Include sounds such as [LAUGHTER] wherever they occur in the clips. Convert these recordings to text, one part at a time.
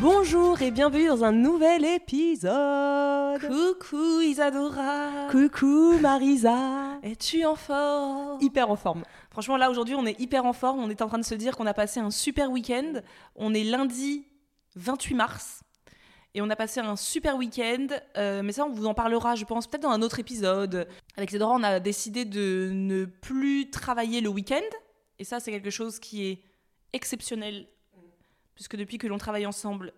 Bonjour et bienvenue dans un nouvel épisode. Coucou Isadora. Coucou Marisa. Es-tu en forme? Hyper en forme. Franchement, là aujourd'hui, on est hyper en forme. On est en train de se dire qu'on a passé un super week-end. On est lundi 28 mars. Et on a passé un super week-end, euh, mais ça on vous en parlera, je pense, peut-être dans un autre épisode. Avec Isadora, on a décidé de ne plus travailler le week-end. Et ça, c'est quelque chose qui est exceptionnel, puisque depuis que l'on travaille ensemble,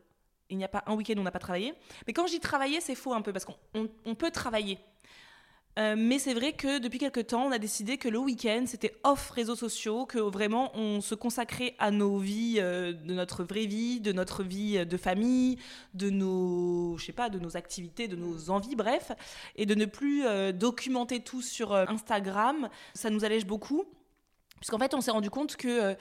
il n'y a pas un week-end où on n'a pas travaillé. Mais quand je dis travailler, c'est faux un peu, parce qu'on on- on peut travailler. Euh, mais c'est vrai que depuis quelques temps, on a décidé que le week-end, c'était off réseaux sociaux, que vraiment on se consacrait à nos vies, euh, de notre vraie vie, de notre vie euh, de famille, de nos, je sais pas, de nos activités, de nos envies, bref, et de ne plus documenter tout sur Instagram. Ça nous allège beaucoup, puisqu'en fait, on s'est rendu compte que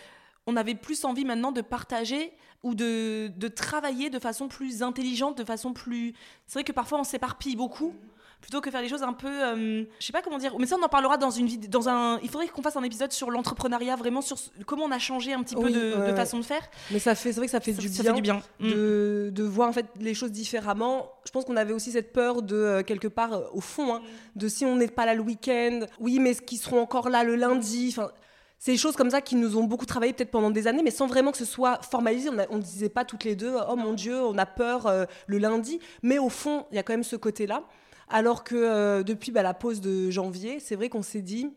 on avait plus envie maintenant de partager ou de, de travailler de façon plus intelligente, de façon plus. C'est vrai que parfois on s'éparpille beaucoup. Plutôt que faire des choses un peu, euh, je sais pas comment dire, mais ça on en parlera dans une vidéo, dans un, il faudrait qu'on fasse un épisode sur l'entrepreneuriat, vraiment sur comment on a changé un petit peu de, de façon de faire. Mais ça fait, c'est vrai que ça fait Ça- du ça bien. fait du bien. Mm. De, de voir en fait les choses différemment. Je pense qu'on avait aussi cette peur de euh, quelque part euh, au fond, hein, de si on n'est pas là le week-end, oui, mais est-ce qu'ils seront encore là le lundi Enfin, c'est des choses comme ça qui nous ont beaucoup travaillé peut-être pendant des années, mais sans vraiment que ce soit formalisé. On ne disait pas toutes les deux, oh mon Dieu, on a peur euh, le lundi. Mais au fond, il y a quand même ce côté-là. Alors que euh, depuis bah, la pause de janvier, c'est vrai qu'on s'est dit,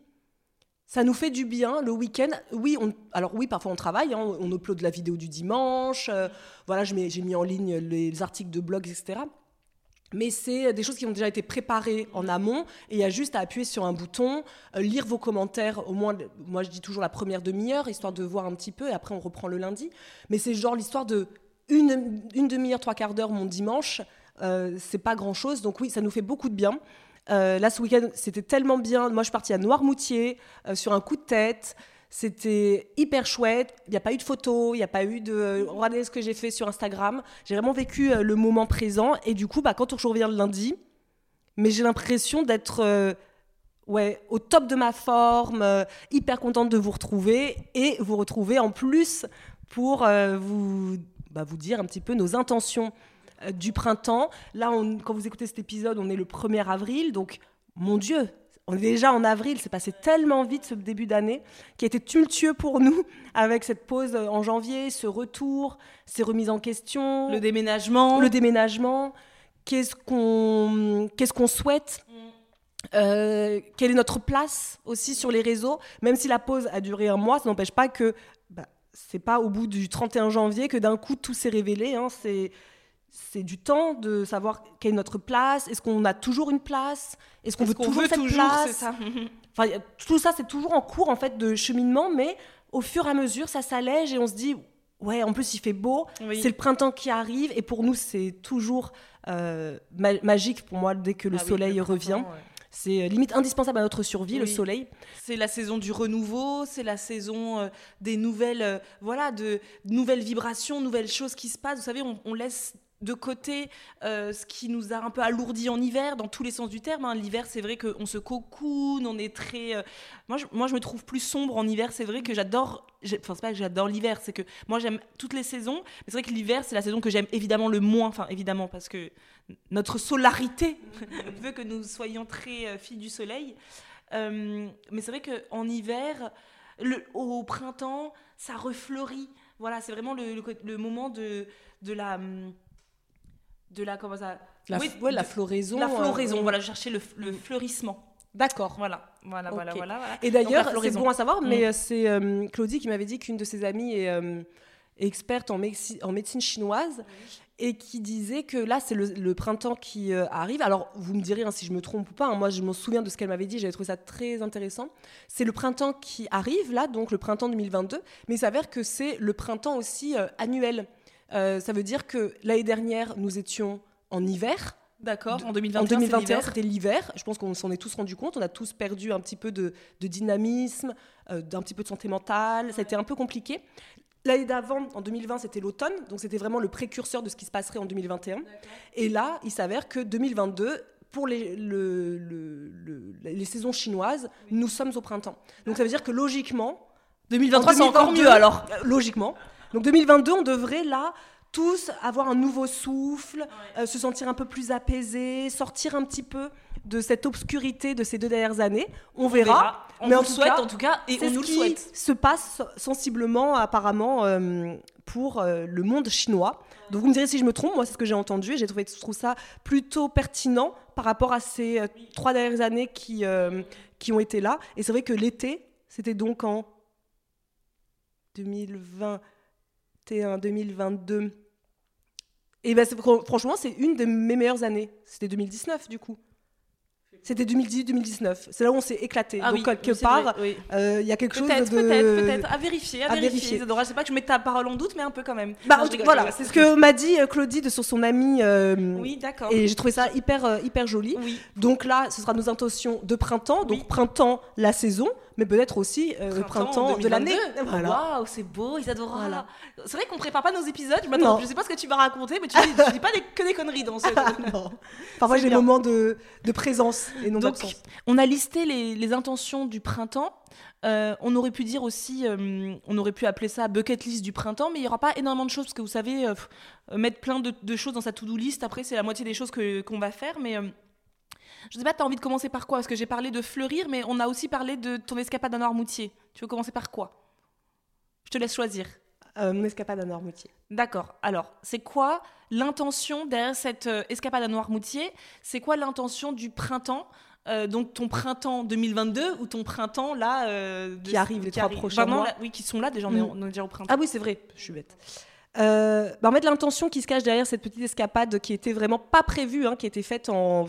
ça nous fait du bien le week-end. Oui, alors oui, parfois on travaille, hein, on upload la vidéo du dimanche. euh, voilà, j'ai mis en ligne les articles de blog, etc. Mais c'est des choses qui ont déjà été préparées en amont et il y a juste à appuyer sur un bouton, euh, lire vos commentaires, au moins, moi je dis toujours la première demi-heure, histoire de voir un petit peu et après on reprend le lundi. Mais c'est genre l'histoire de une, une demi-heure, trois quarts d'heure mon dimanche, euh, c'est pas grand-chose. Donc oui, ça nous fait beaucoup de bien. Euh, là, ce week-end, c'était tellement bien. Moi, je suis partie à Noirmoutier euh, sur un coup de tête. C'était hyper chouette. Il n'y a pas eu de photos, il n'y a pas eu de. euh, Regardez ce que j'ai fait sur Instagram. J'ai vraiment vécu euh, le moment présent. Et du coup, bah, quand je reviens le lundi, mais j'ai l'impression d'être euh, ouais, au top de ma forme, euh, hyper contente de vous retrouver et vous retrouver en plus pour euh, vous, bah, vous dire un petit peu nos intentions du printemps. Là, on- quand vous écoutez cet épisode, on est le 1er avril, donc mon Dieu, on est déjà en avril, c'est passé tellement vite ce début d'année, qui a été tumultueux pour nous, avec cette pause euh, en janvier, ce retour, ces remises en question, Le déménagement. le déménagement, qu'est-ce qu'on qu'est-ce qu'on souhaite, euh, quelle est notre place aussi sur les réseaux, même si la pause a duré un mois, ça n'empêche pas que bah, c'est pas au bout du 31 janvier que d'un coup tout s'est révélé. hein, c'est c'est du temps de savoir quelle est notre place. Est-ce qu'on a toujours une place Est-ce qu'on veut toujours veut cette toujours, place ça. [LAUGHS] Enfin, tout ça, c'est toujours en cours en fait de cheminement, mais au fur et à mesure, ça s'allège et on se dit, ouais, en plus il fait beau, Oui. c'est le printemps qui arrive, et pour nous, c'est toujours euh, ma- magique pour moi dès que le Ah oui, soleil le revient. ouais. c'est limite indispensable à notre survie, le soleil. C'est la saison du renouveau, c'est la saison des nouvelles, voilà, de nouvelles vibrations, nouvelles choses qui se passent. Vous savez, on laisse de côté euh, ce qui nous a un peu alourdi en hiver, dans tous les sens du terme. Hein. L'hiver, c'est vrai qu'on se cocoon, on est très. Euh, moi, je, moi, je me trouve plus sombre en hiver. C'est vrai que j'adore. Enfin, c'est pas que j'adore l'hiver, c'est que moi, j'aime toutes les saisons. Mais c'est vrai que l'hiver, c'est la saison que j'aime évidemment le moins. Enfin, évidemment, parce que notre solarité [LAUGHS] veut que nous soyons très euh, filles du soleil. mais c'est vrai qu'en hiver, au printemps, ça refleurit. Voilà, c'est vraiment le, le, moment de, de la hum, de la comment ça la, oui, la floraison la floraison euh, voilà chercher le, le fleurissement D'accord. Voilà, voilà, voilà, voilà, Et d'ailleurs, c'est bon à savoir, mais mm. euh, c'est euh, Claudie qui m'avait dit qu'une de ses amies est experte en, en, médecine chinoise et qui disait que là, c'est le, printemps qui arrive. Alors, vous me direz hein, si je me trompe ou pas. Hein, moi, je m'en souviens de ce qu'elle m'avait dit. J'avais trouvé ça très intéressant. C'est le printemps qui arrive là, donc le printemps 2022. Mais il s'avère que c'est le printemps aussi annuel. Euh, ça veut dire que l'année dernière, nous étions en hiver. D'accord, en 2021, en 2021 c'était l'hiver. Je pense qu'on s'en est tous rendu compte. On a tous perdu un petit peu de, dynamisme, euh, d'un petit peu de santé mentale. Ça a été un peu compliqué. L'année d'avant, en 2020, c'était l'automne, donc c'était vraiment le précurseur de ce qui se passerait en 2021. Et là, il s'avère que 2022, pour les, les saisons chinoises, nous sommes au printemps. Donc ça veut dire que logiquement, 2023, c'est encore mieux alors. Euh, logiquement. Donc 2022, on devrait là tous avoir un nouveau souffle, euh, se sentir un peu plus apaisé, sortir un petit peu de cette obscurité de ces deux dernières années. On, verra. On mais on le souhaite en tout cas, et on nous le souhaite. Se passe sensiblement apparemment euh, pour euh, le monde chinois. Donc vous me direz si je me trompe, moi c'est ce que j'ai entendu et j'ai trouvé trouve ça plutôt pertinent par rapport à ces trois dernières années qui, qui ont été là. Et c'est vrai que l'été, c'était donc en 2020. 2022. Et ben, franchement, c'est une de mes meilleures années. C'était 2019, du coup. C'était 2018-2019. C'est là où on s'est éclaté. Ah Donc, quelque part, euh, il y a quelque chose de. Peut-être, peut-être. À vérifier, à, vérifier. Je sais pas que je mette ta parole en doute, mais un peu quand même. Bah, voilà, c'est ce que m'a dit euh, Claudie de, sur son amie. Euh, oui, d'accord. Et j'ai trouvé ça hyper, hyper joli. Oui. Donc là, ce sera nos intentions de printemps. Donc, printemps, la saison mais peut-être aussi le printemps de l'année. Voilà. Waouh, c'est beau, Isadora. Voilà. C'est vrai qu'on prépare pas nos épisodes. Je, je sais pas ce que tu vas raconter, mais tu dis, dis pas que des conneries dans ce. non. [LAUGHS] Parfois, j'ai des moments de, de présence et non d'absence. On a listé les, les intentions du printemps. Euh, on aurait pu dire aussi, euh, on aurait pu appeler ça bucket list du printemps, mais il n'y aura pas énormément de choses parce que vous savez, euh, mettre plein de, de, choses dans sa to-do list, après c'est la moitié des choses qu'on va faire, mais je sais pas, tu as envie de commencer par quoi? Parce que j'ai parlé de fleurir, mais on a aussi parlé de ton escapade à Noirmoutier. Tu veux commencer par quoi? Je te laisse choisir. Euh, mon escapade à Noirmoutier. D'accord. Alors, c'est quoi l'intention derrière cette euh, escapade à Noirmoutier C'est quoi l'intention du printemps euh, donc ton printemps 2022 ou ton printemps là qui arrive les trois prochains mois oui qui sont là déjà mm. on, est, déjà au printemps ah oui c'est vrai je suis bête bah, en fait l'intention qui se cache derrière cette petite escapade qui était vraiment pas prévue hein, qui était faite en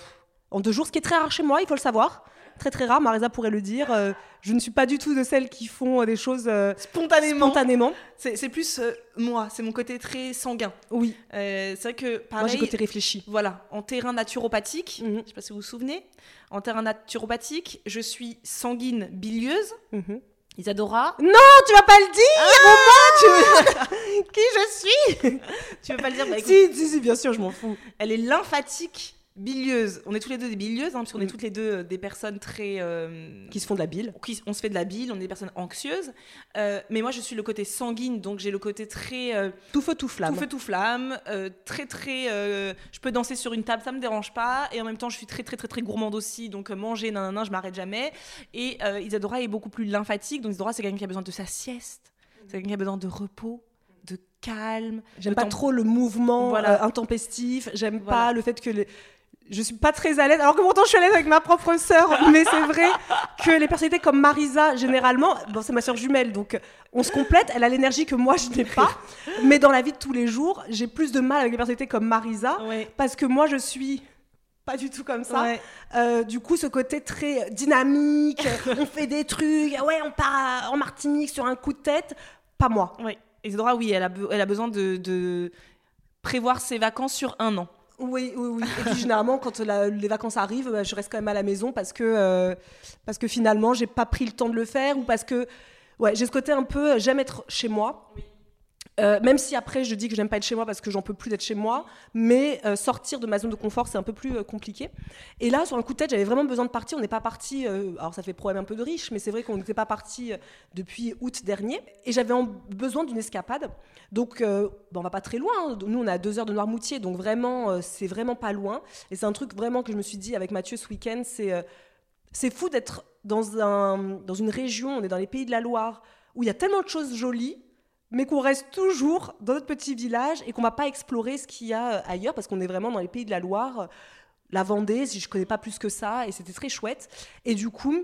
en deux jours, ce qui est très rare chez moi, il faut le savoir. Très très rare, Marisa pourrait le dire. Euh, je ne suis pas du tout de celles qui font euh, des choses euh, spontanément. spontanément. C'est plus moi, c'est mon côté très sanguin. Oui. c'est vrai que pareil. Moi j'ai côté réfléchi. Voilà, en terrain naturopathique, mhm. je ne sais pas si vous vous souvenez, en terrain naturopathique, je suis sanguine bilieuse. Mhm. Isadora Non, tu vas pas le dire ah [LAUGHS] Qui je suis Tu veux pas le dire bah, si, si, si, bien sûr, je m'en fous. Elle est lymphatique Bilieuses, on est tous les deux des bilieuses, hein, parce qu'on est mm. toutes les deux euh, des personnes très. Euh, qui se font de la bile. Qui, on se fait de la bile, on est des personnes anxieuses. Euh, mais moi, je suis le côté sanguine, donc j'ai le côté très. tout feu, tout flamme. Tout feu, tout flamme. très, très. je peux danser sur une table, ça me dérange pas. Et en même temps, je suis très, très, très, très gourmande aussi. Donc manger, nan, nan, nan je m'arrête jamais. Et Isadora est beaucoup plus lymphatique. Donc Isadora, c'est quelqu'un qui a besoin de sa sieste. C'est quelqu'un qui a besoin de repos de calme. J'aime pas trop le mouvement voilà. intempestif. J'aime pas le fait que les, je suis pas très à l'aise, alors que pourtant je suis à l'aise avec ma propre sœur, mais c'est vrai que les personnalités comme Marisa, généralement, bon, c'est ma sœur jumelle, donc on se complète, elle a l'énergie que moi je n'ai pas, [LAUGHS] mais dans la vie de tous les jours, j'ai plus de mal avec les personnalités comme Marisa, parce que moi je suis pas du tout comme ça. Euh, du coup, ce côté très dynamique, on fait des trucs, ouais, on part en Martinique sur un coup de tête, pas moi. Oui. Isidora, oui, elle a, elle a besoin de, de prévoir ses vacances sur un an. Oui, oui, oui. Et puis généralement, quand les vacances arrivent, bah, je reste quand même à la maison parce que, euh, parce que finalement, j'ai pas pris le temps de le faire ou parce que ouais, j'ai ce côté un peu, j'aime être chez moi. Euh, même si après je dis que j'aime pas être chez moi parce que j'en peux plus d'être chez moi, mais euh, sortir de ma zone de confort c'est un peu plus euh, compliqué. Et là, sur un coup de tête, j'avais vraiment besoin de partir. On n'est pas parti, alors ça fait problème un peu de riche, mais c'est vrai qu'on n'était pas parti depuis août dernier. Et j'avais besoin d'une escapade. Donc, bon, on va pas très loin. Hein. Nous, on est à deux heures de Noirmoutier, donc vraiment, c'est vraiment pas loin. Et c'est un truc vraiment que je me suis dit avec Mathieu ce week-end, c'est c'est fou d'être dans, un, dans une région, on est dans les pays de la Loire, où il y a tellement de choses jolies mais qu'on reste toujours dans notre petit village et qu'on va pas explorer ce qu'il y a euh, ailleurs parce qu'on est vraiment dans les pays de la Loire, la Vendée, si je connais pas plus que ça, et c'était très chouette. Et du coup,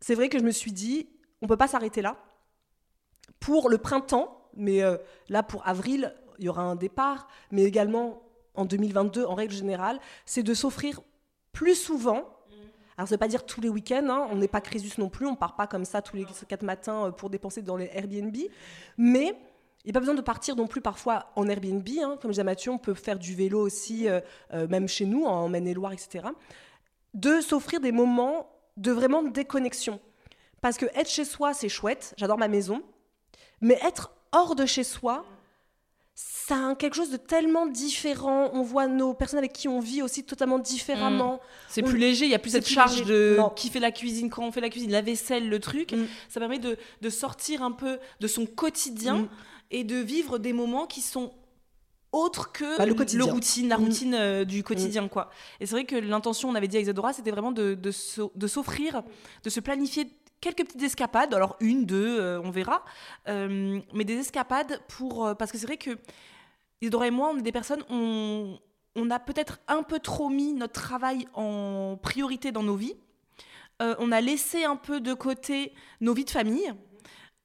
c'est vrai que je me suis dit, on peut pas s'arrêter là. Pour le printemps, mais euh, là pour avril, il y aura un départ, mais également en 2022, en règle générale, c'est de s'offrir plus souvent alors, ça veut pas dire tous les week-ends, hein. on n'est pas Crésus non plus, on part pas comme ça tous les quatre matins euh, pour dépenser dans les Airbnb, mais il n'y a pas besoin de partir non plus parfois en Airbnb. Hein. Comme je disais à Mathieu, on peut faire du vélo aussi, euh, euh, même chez nous, en Maine-et-Loire, etc. De s'offrir des moments de vraiment déconnexion. Parce que être chez soi, c'est chouette, j'adore ma maison, mais être hors de chez soi, ça a quelque chose de tellement différent. On voit nos personnes avec qui on vit aussi totalement différemment. Mm. C'est plus léger, il y a plus cette charge de qui fait la cuisine, quand on fait la cuisine, la vaisselle, le truc. Mm. Ça permet de, de, sortir un peu de son quotidien mm. et de vivre des moments qui sont autres que bah, le, le, routine, la routine euh, du quotidien. quoi. Et c'est vrai que l'intention, on avait dit à Isadora, c'était vraiment de, de s'offrir, de se planifier quelques petites escapades, alors une, deux, euh, on verra, euh, mais des escapades pour... Euh, parce que c'est vrai que Isidora et moi, on est des personnes, on, on a peut-être un peu trop mis notre travail en priorité dans nos vies. on a laissé un peu de côté nos vies de famille.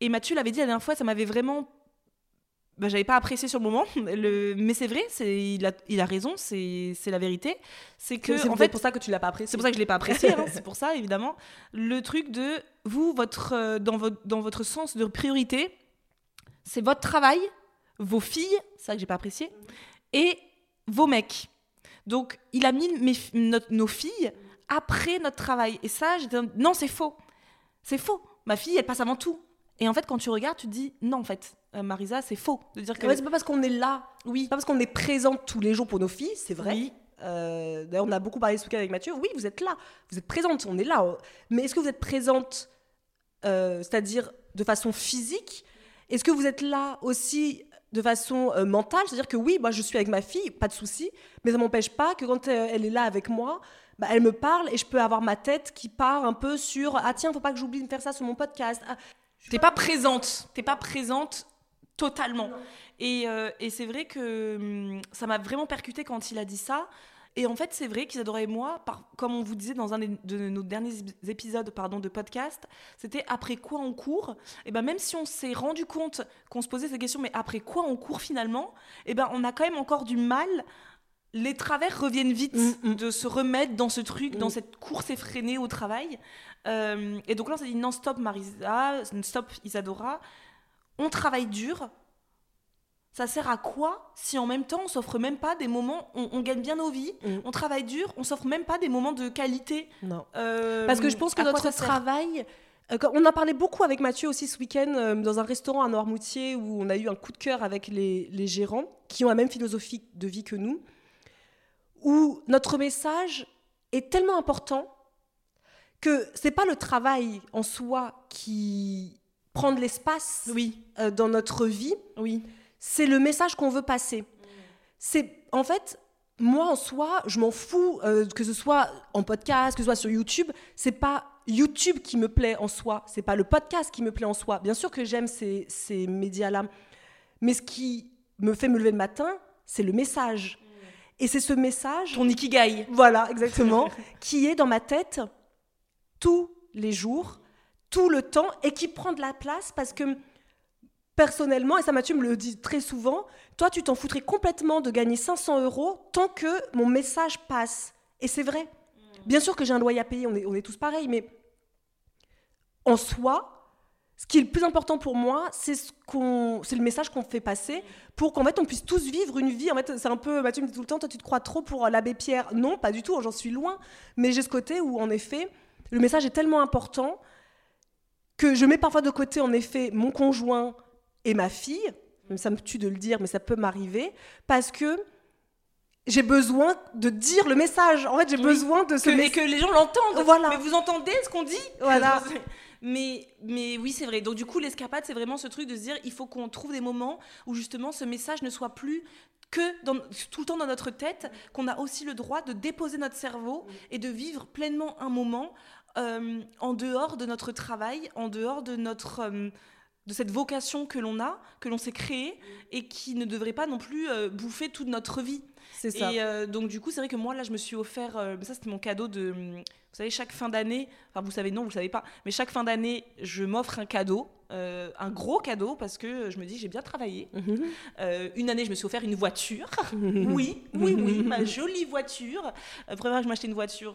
Et Mathieu l'avait dit la dernière fois, ça m'avait vraiment bah, j'avais pas apprécié sur le moment, [LAUGHS] le... mais c'est vrai, c'est il a, il a raison, c'est la vérité. C'est que c'est en fait pour ça que tu l'as pas apprécié. C'est pour ça que je l'ai pas apprécié, hein, [LAUGHS] c'est pour ça évidemment. Le truc de vous, votre euh, dans votre dans votre sens de priorité, c'est votre travail, vos filles, c'est ça que j'ai pas apprécié, et vos mecs. Donc il a mis mes, nos filles après notre travail, et ça j'étais non c'est faux, c'est faux. Ma fille elle passe avant tout. Et en fait, quand tu regardes, tu te dis non, en fait, euh, Marisa, c'est faux de dire que. c'est pas parce qu'on est là, oui. Pas parce qu'on est présente tous les jours pour nos filles, c'est vrai. Oui. Euh, d'ailleurs, on a beaucoup parlé ce week-end avec Mathieu. Oui, vous êtes là, vous êtes présente, on est là. Mais est-ce que vous êtes présente, euh, c'est-à-dire de façon physique? Est-ce que vous êtes là aussi de façon mentale? C'est-à-dire que oui, moi je suis avec ma fille, pas de souci, mais ça m'empêche pas que quand elle est là avec moi, bah, elle me parle et je peux avoir ma tête qui part un peu sur ah tiens faut pas que j'oublie de faire ça sur mon podcast ah, T'es pas présente. T'es pas présente totalement. Et, euh, et c'est vrai que hum, ça m'a vraiment percuté quand il a dit ça. Et en fait, c'est vrai qu'Isadora et moi, par, comme on vous disait dans un de nos derniers épisodes pardon, de podcast, c'était après quoi on court. Et ben même si on s'est rendu compte qu'on se posait cette question, mais après quoi on court finalement, et ben on a quand même encore du mal. Les travers reviennent vite mm, mm. de se remettre dans ce truc, dans mm. cette course effrénée au travail. Euh, et donc là, on s'est dit non, stop Marisa, stop Isadora. On travaille dur. Ça sert à quoi si en même temps on s'offre même pas des moments, on, gagne bien nos vies, mm. on travaille dur, on s'offre même pas des moments de qualité Non. Euh, Parce que je pense que notre travail, euh, on a parlé beaucoup avec Mathieu aussi ce week-end dans un restaurant à Noirmoutier où on a eu un coup de cœur avec les, les, gérants qui ont la même philosophie de vie que nous, où notre message est tellement important que c'est pas le travail en soi qui prend de l'espace oui. Euh, dans notre vie. Oui. C'est le message qu'on veut passer. C'est en fait moi en soi, je m'en fous euh, que ce soit en podcast, que ce soit sur YouTube. C'est pas YouTube qui me plaît en soi. C'est pas le podcast qui me plaît en soi. Bien sûr que j'aime ces, ces médias-là, mais ce qui me fait me lever le matin, c'est le message. Et c'est ce message. Ton ikigai. Voilà, exactement. [LAUGHS] qui est dans ma tête tous les jours, tout le temps, et qui prend de la place parce que personnellement, et ça Mathieu me le dit très souvent, toi tu t'en foutrais complètement de gagner 500 euros tant que mon message passe. Et c'est vrai. Bien sûr que j'ai un loyer à payer, on est, on est tous pareils, mais en soi, ce qui est le plus important pour moi, c'est ce c'est le message qu'on fait passer pour qu'en fait on puisse tous vivre une vie. En fait, c'est un peu, Mathieu me dit tout le temps, toi tu te crois trop pour l'abbé Pierre. Non, pas du tout, j'en suis loin. Mais j'ai ce côté où en effet, le message est tellement important que je mets parfois de côté en effet mon conjoint et ma fille. Ça me tue de le dire, mais ça peut m'arriver parce que j'ai besoin de dire le message. En fait, j'ai besoin de ce que, que les gens l'entendent. Voilà. Mais vous entendez ce qu'on dit? Voilà. [LAUGHS] Mais, mais oui, c'est vrai. Donc du coup, l'escapade, c'est vraiment ce truc de se dire, il faut qu'on trouve des moments où justement ce message ne soit plus que dans, tout le temps dans notre tête, qu'on a aussi le droit de déposer notre cerveau et de vivre pleinement un moment euh, en dehors de notre travail, en dehors de notre... Euh, de cette vocation que l'on a, que l'on s'est créée, et qui ne devrait pas non plus euh, bouffer toute notre vie. C'est ça. Et donc, du coup, c'est vrai que moi, là, je me suis offert. ça, c'était mon cadeau de. Vous savez, chaque fin d'année, enfin vous savez non, vous savez pas, mais chaque fin d'année, je m'offre un cadeau, euh, un gros cadeau parce que je me dis j'ai bien travaillé. Mhm. Euh, une année, je me suis offert une voiture. [LAUGHS] oui, oui, oui, ma jolie voiture. Euh, vraiment, je m'achetais une voiture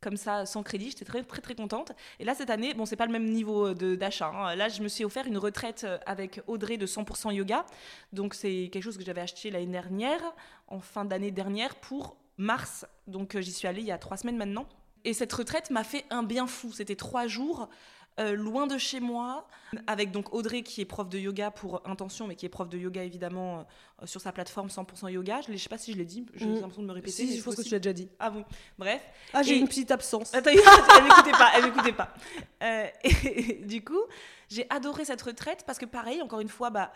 comme ça sans crédit. J'étais très très très contente. Et là cette année, bon c'est pas le même niveau d'achat. Hein. Là je me suis offert une retraite avec Audrey de 100% yoga. Donc c'est quelque chose que j'avais acheté l'année dernière, en fin d'année dernière pour mars. Donc j'y suis allée il y a trois semaines maintenant. Et cette retraite m'a fait un bien fou. C'était trois jours. Euh, loin de chez moi, avec donc Audrey qui est prof de yoga pour intention, mais qui est prof de yoga évidemment euh, sur sa plateforme 100% yoga. Je ne sais pas si je l'ai dit, j'ai mm. l'impression de me répéter. Si, je pense que tu l'as déjà dit. Ah bon, bref. Ah, j'ai une petite absence. Attends, [LAUGHS] elle m'écoutait pas, elle m'écoutait pas. Euh, [LAUGHS] et, du coup, j'ai adoré cette retraite parce que pareil, encore une fois, bah,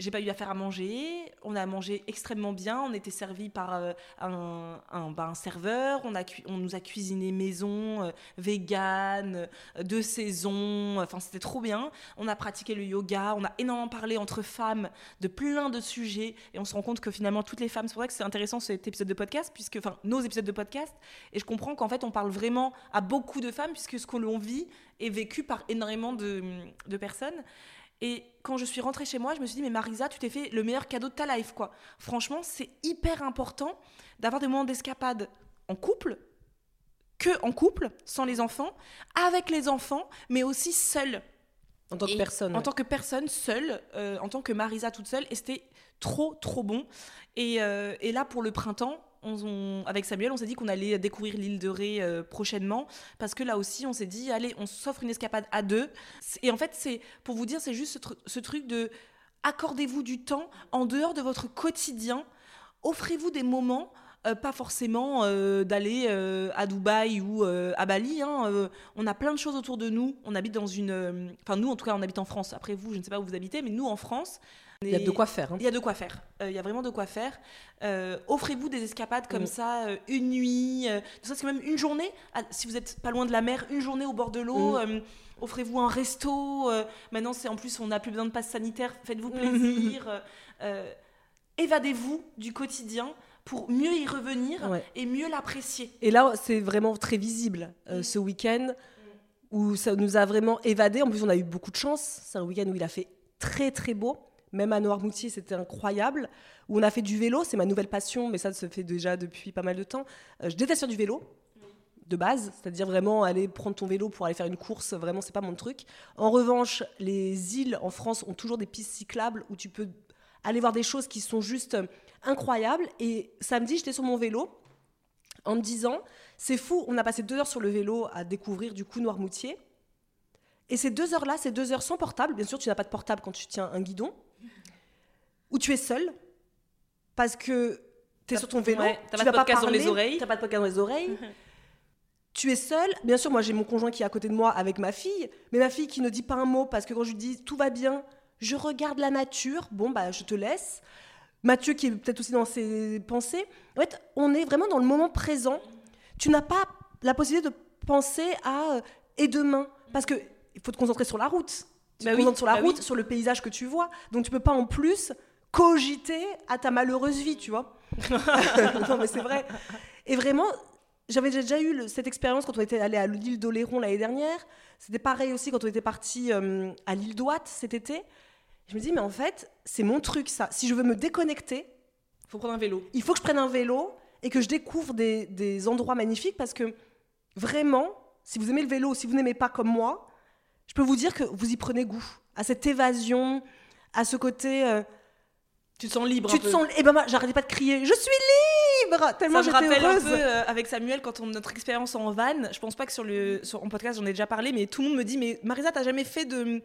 j'ai pas eu affaire à manger. On a mangé extrêmement bien. On était servi par euh, bah, un, serveur. On, a on nous a cuisiné maison, euh, vegan, euh, de saison. Enfin, c'était trop bien. On a pratiqué le yoga. On a énormément parlé entre femmes de plein de sujets. Et on se rend compte que finalement, toutes les femmes, c'est pour ça que c'est intéressant cet épisode de podcast, puisque, enfin, nos épisodes de podcast. Et je comprends qu'en fait, on parle vraiment à beaucoup de femmes, puisque ce que l'on vit est vécu par énormément de personnes. Et quand je suis rentrée chez moi, je me suis dit, mais Marisa, tu t'es fait le meilleur cadeau de ta life, quoi. Franchement, c'est hyper important d'avoir des moments d'escapade en couple, que en couple, sans les enfants, avec les enfants, mais aussi seul. En tant que personne. En tant que personne, seule, euh, en tant que Marisa toute seule. Et c'était trop, trop bon. Et, euh, et là, pour le printemps, avec Samuel, on s'est dit qu'on allait découvrir l'île de Ré euh, prochainement parce que là aussi, on s'est dit, allez, on s'offre une escapade à deux. Et en fait, c'est pour vous dire, c'est juste ce, truc de accordez-vous du temps en dehors de votre quotidien. Offrez-vous des moments. Euh, pas forcément euh, d'aller à Dubaï ou à Bali. Hein, on a plein de choses autour de nous. On habite dans une. Enfin, nous, en tout cas, on habite en France. Après, vous, je ne sais pas où vous habitez, mais nous, en France, il y a de quoi faire. Hein. Il y a de quoi faire. Euh, il y a vraiment de quoi faire. Euh, offrez-vous des escapades comme mm. ça, euh, une nuit, ça c'est même une journée. Ah, si vous n'êtes pas loin de la mer, une journée au bord de l'eau. Mm. offrez-vous un resto. maintenant, c'est en plus, on n'a plus besoin de passe sanitaire. Faites-vous plaisir. évadez-vous du quotidien pour mieux y revenir et mieux l'apprécier. Et là, c'est vraiment très visible mm. ce week-end où ça nous a vraiment évadé. En plus, on a eu beaucoup de chance. C'est un week-end où il a fait très très beau. Même à Noirmoutier, c'était incroyable. Où on a fait du vélo, c'est ma nouvelle passion, mais ça se fait déjà depuis pas mal de temps. Euh, je déteste faire du vélo de base, c'est-à-dire vraiment aller prendre ton vélo pour aller faire une course, vraiment c'est pas mon truc. En revanche, les îles en France ont toujours des pistes cyclables où tu peux aller voir des choses qui sont juste incroyables. Et samedi, j'étais sur mon vélo en me disant, c'est fou, on a passé deux heures sur le vélo à découvrir du coup Noirmoutier. Et ces deux heures-là, ces deux heures sans portable, bien sûr tu n'as pas de portable quand tu tiens un guidon, où tu es seul parce que tu es sur ton vélo, tu n'as pas de podcast dans les oreilles. Tu pas de podcast dans les oreilles. tu es seul. Bien sûr, moi j'ai mon conjoint qui est à côté de moi avec ma fille, mais ma fille qui ne dit pas un mot parce que quand je lui dis tout va bien, je regarde la nature, bon bah je te laisse. Mathieu qui est peut-être aussi dans ses pensées. En fait, on est vraiment dans le moment présent. Tu n'as pas la possibilité de penser à euh, et demain parce que il faut te concentrer sur la route. Tu bah te concentres sur la bah route, sur le paysage que tu vois. Donc tu peux pas en plus cogiter à ta malheureuse vie, tu vois. [LAUGHS] non, mais c'est vrai. Et vraiment, j'avais déjà eu cette expérience quand on était allé à l'île d'Oléron l'année dernière. C'était pareil aussi quand on était parti euh, à l'île d'Ouate cet été. Je me dis, mais en fait, c'est mon truc, ça. Si je veux me déconnecter, faut prendre un vélo. Il faut que je prenne un vélo et que je découvre des, des endroits magnifiques parce que vraiment, si vous aimez le vélo, si vous n'aimez pas comme moi, je peux vous dire que vous y prenez goût à cette évasion, à ce côté. Euh, tu te sens libre. Tu te sens. Et eh ben, j'arrêtais pas de crier Je suis libre Tellement j'étais heureuse. un peu euh, avec Samuel quand on notre expérience en van. Je pense pas que sur le sur, en podcast j'en ai déjà parlé, mais tout le monde me dit Mais Marisa, t'as jamais fait de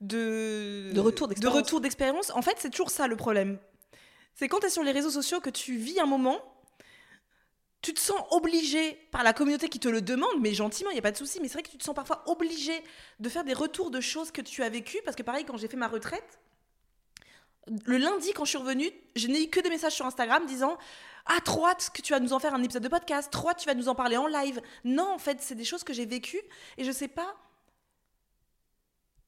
de, de retour d'expérience. De retour d'expérience? En fait, c'est toujours ça le problème. C'est quand tu es sur les réseaux sociaux que tu vis un moment, tu te sens obligé par la communauté qui te le demande, mais gentiment, il n'y a pas de souci, mais c'est vrai que tu te sens parfois obligé de faire des retours de choses que tu as vécues, parce que pareil, quand j'ai fait ma retraite, le lundi, quand je suis revenue, je n'ai eu que des messages sur Instagram disant Ah, trop que tu vas nous en faire un épisode de podcast, trop tu vas nous en parler en live. Non, en fait, c'est des choses que j'ai vécues et je sais pas.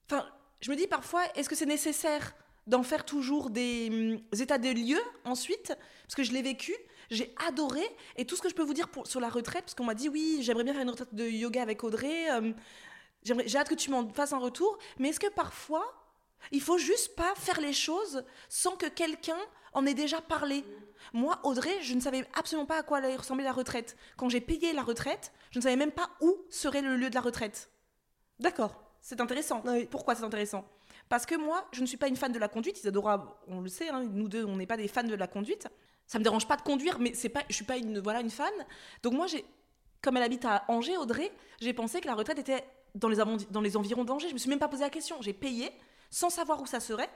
Enfin, je me dis parfois, est-ce que c'est nécessaire d'en faire toujours des, hum, états de lieux ensuite? Parce que je l'ai vécu, j'ai adoré. Et tout ce que je peux vous dire sur la retraite, parce qu'on m'a dit Oui, j'aimerais bien faire une retraite de yoga avec Audrey. Hum, j'ai hâte que tu m'en fasses un retour. Mais est-ce que parfois, il faut juste pas faire les choses sans que quelqu'un en ait déjà parlé. Moi, Audrey, je ne savais absolument pas à quoi allait ressembler la retraite. Quand j'ai payé la retraite, je ne savais même pas où serait le lieu de la retraite. D'accord. C'est intéressant. Pourquoi c'est intéressant? Parce que moi, je ne suis pas une fan de la conduite. Isadora, on le sait, hein, nous deux, on n'est pas des fans de la conduite. Ça me dérange pas de conduire, mais c'est pas, je suis pas une, voilà, une fan. Donc moi, j'ai, comme elle habite à Angers, Audrey, j'ai pensé que la retraite était dans les, dans les environs d'Angers. Je me suis même pas posé la question. J'ai payé sans savoir où ça serait,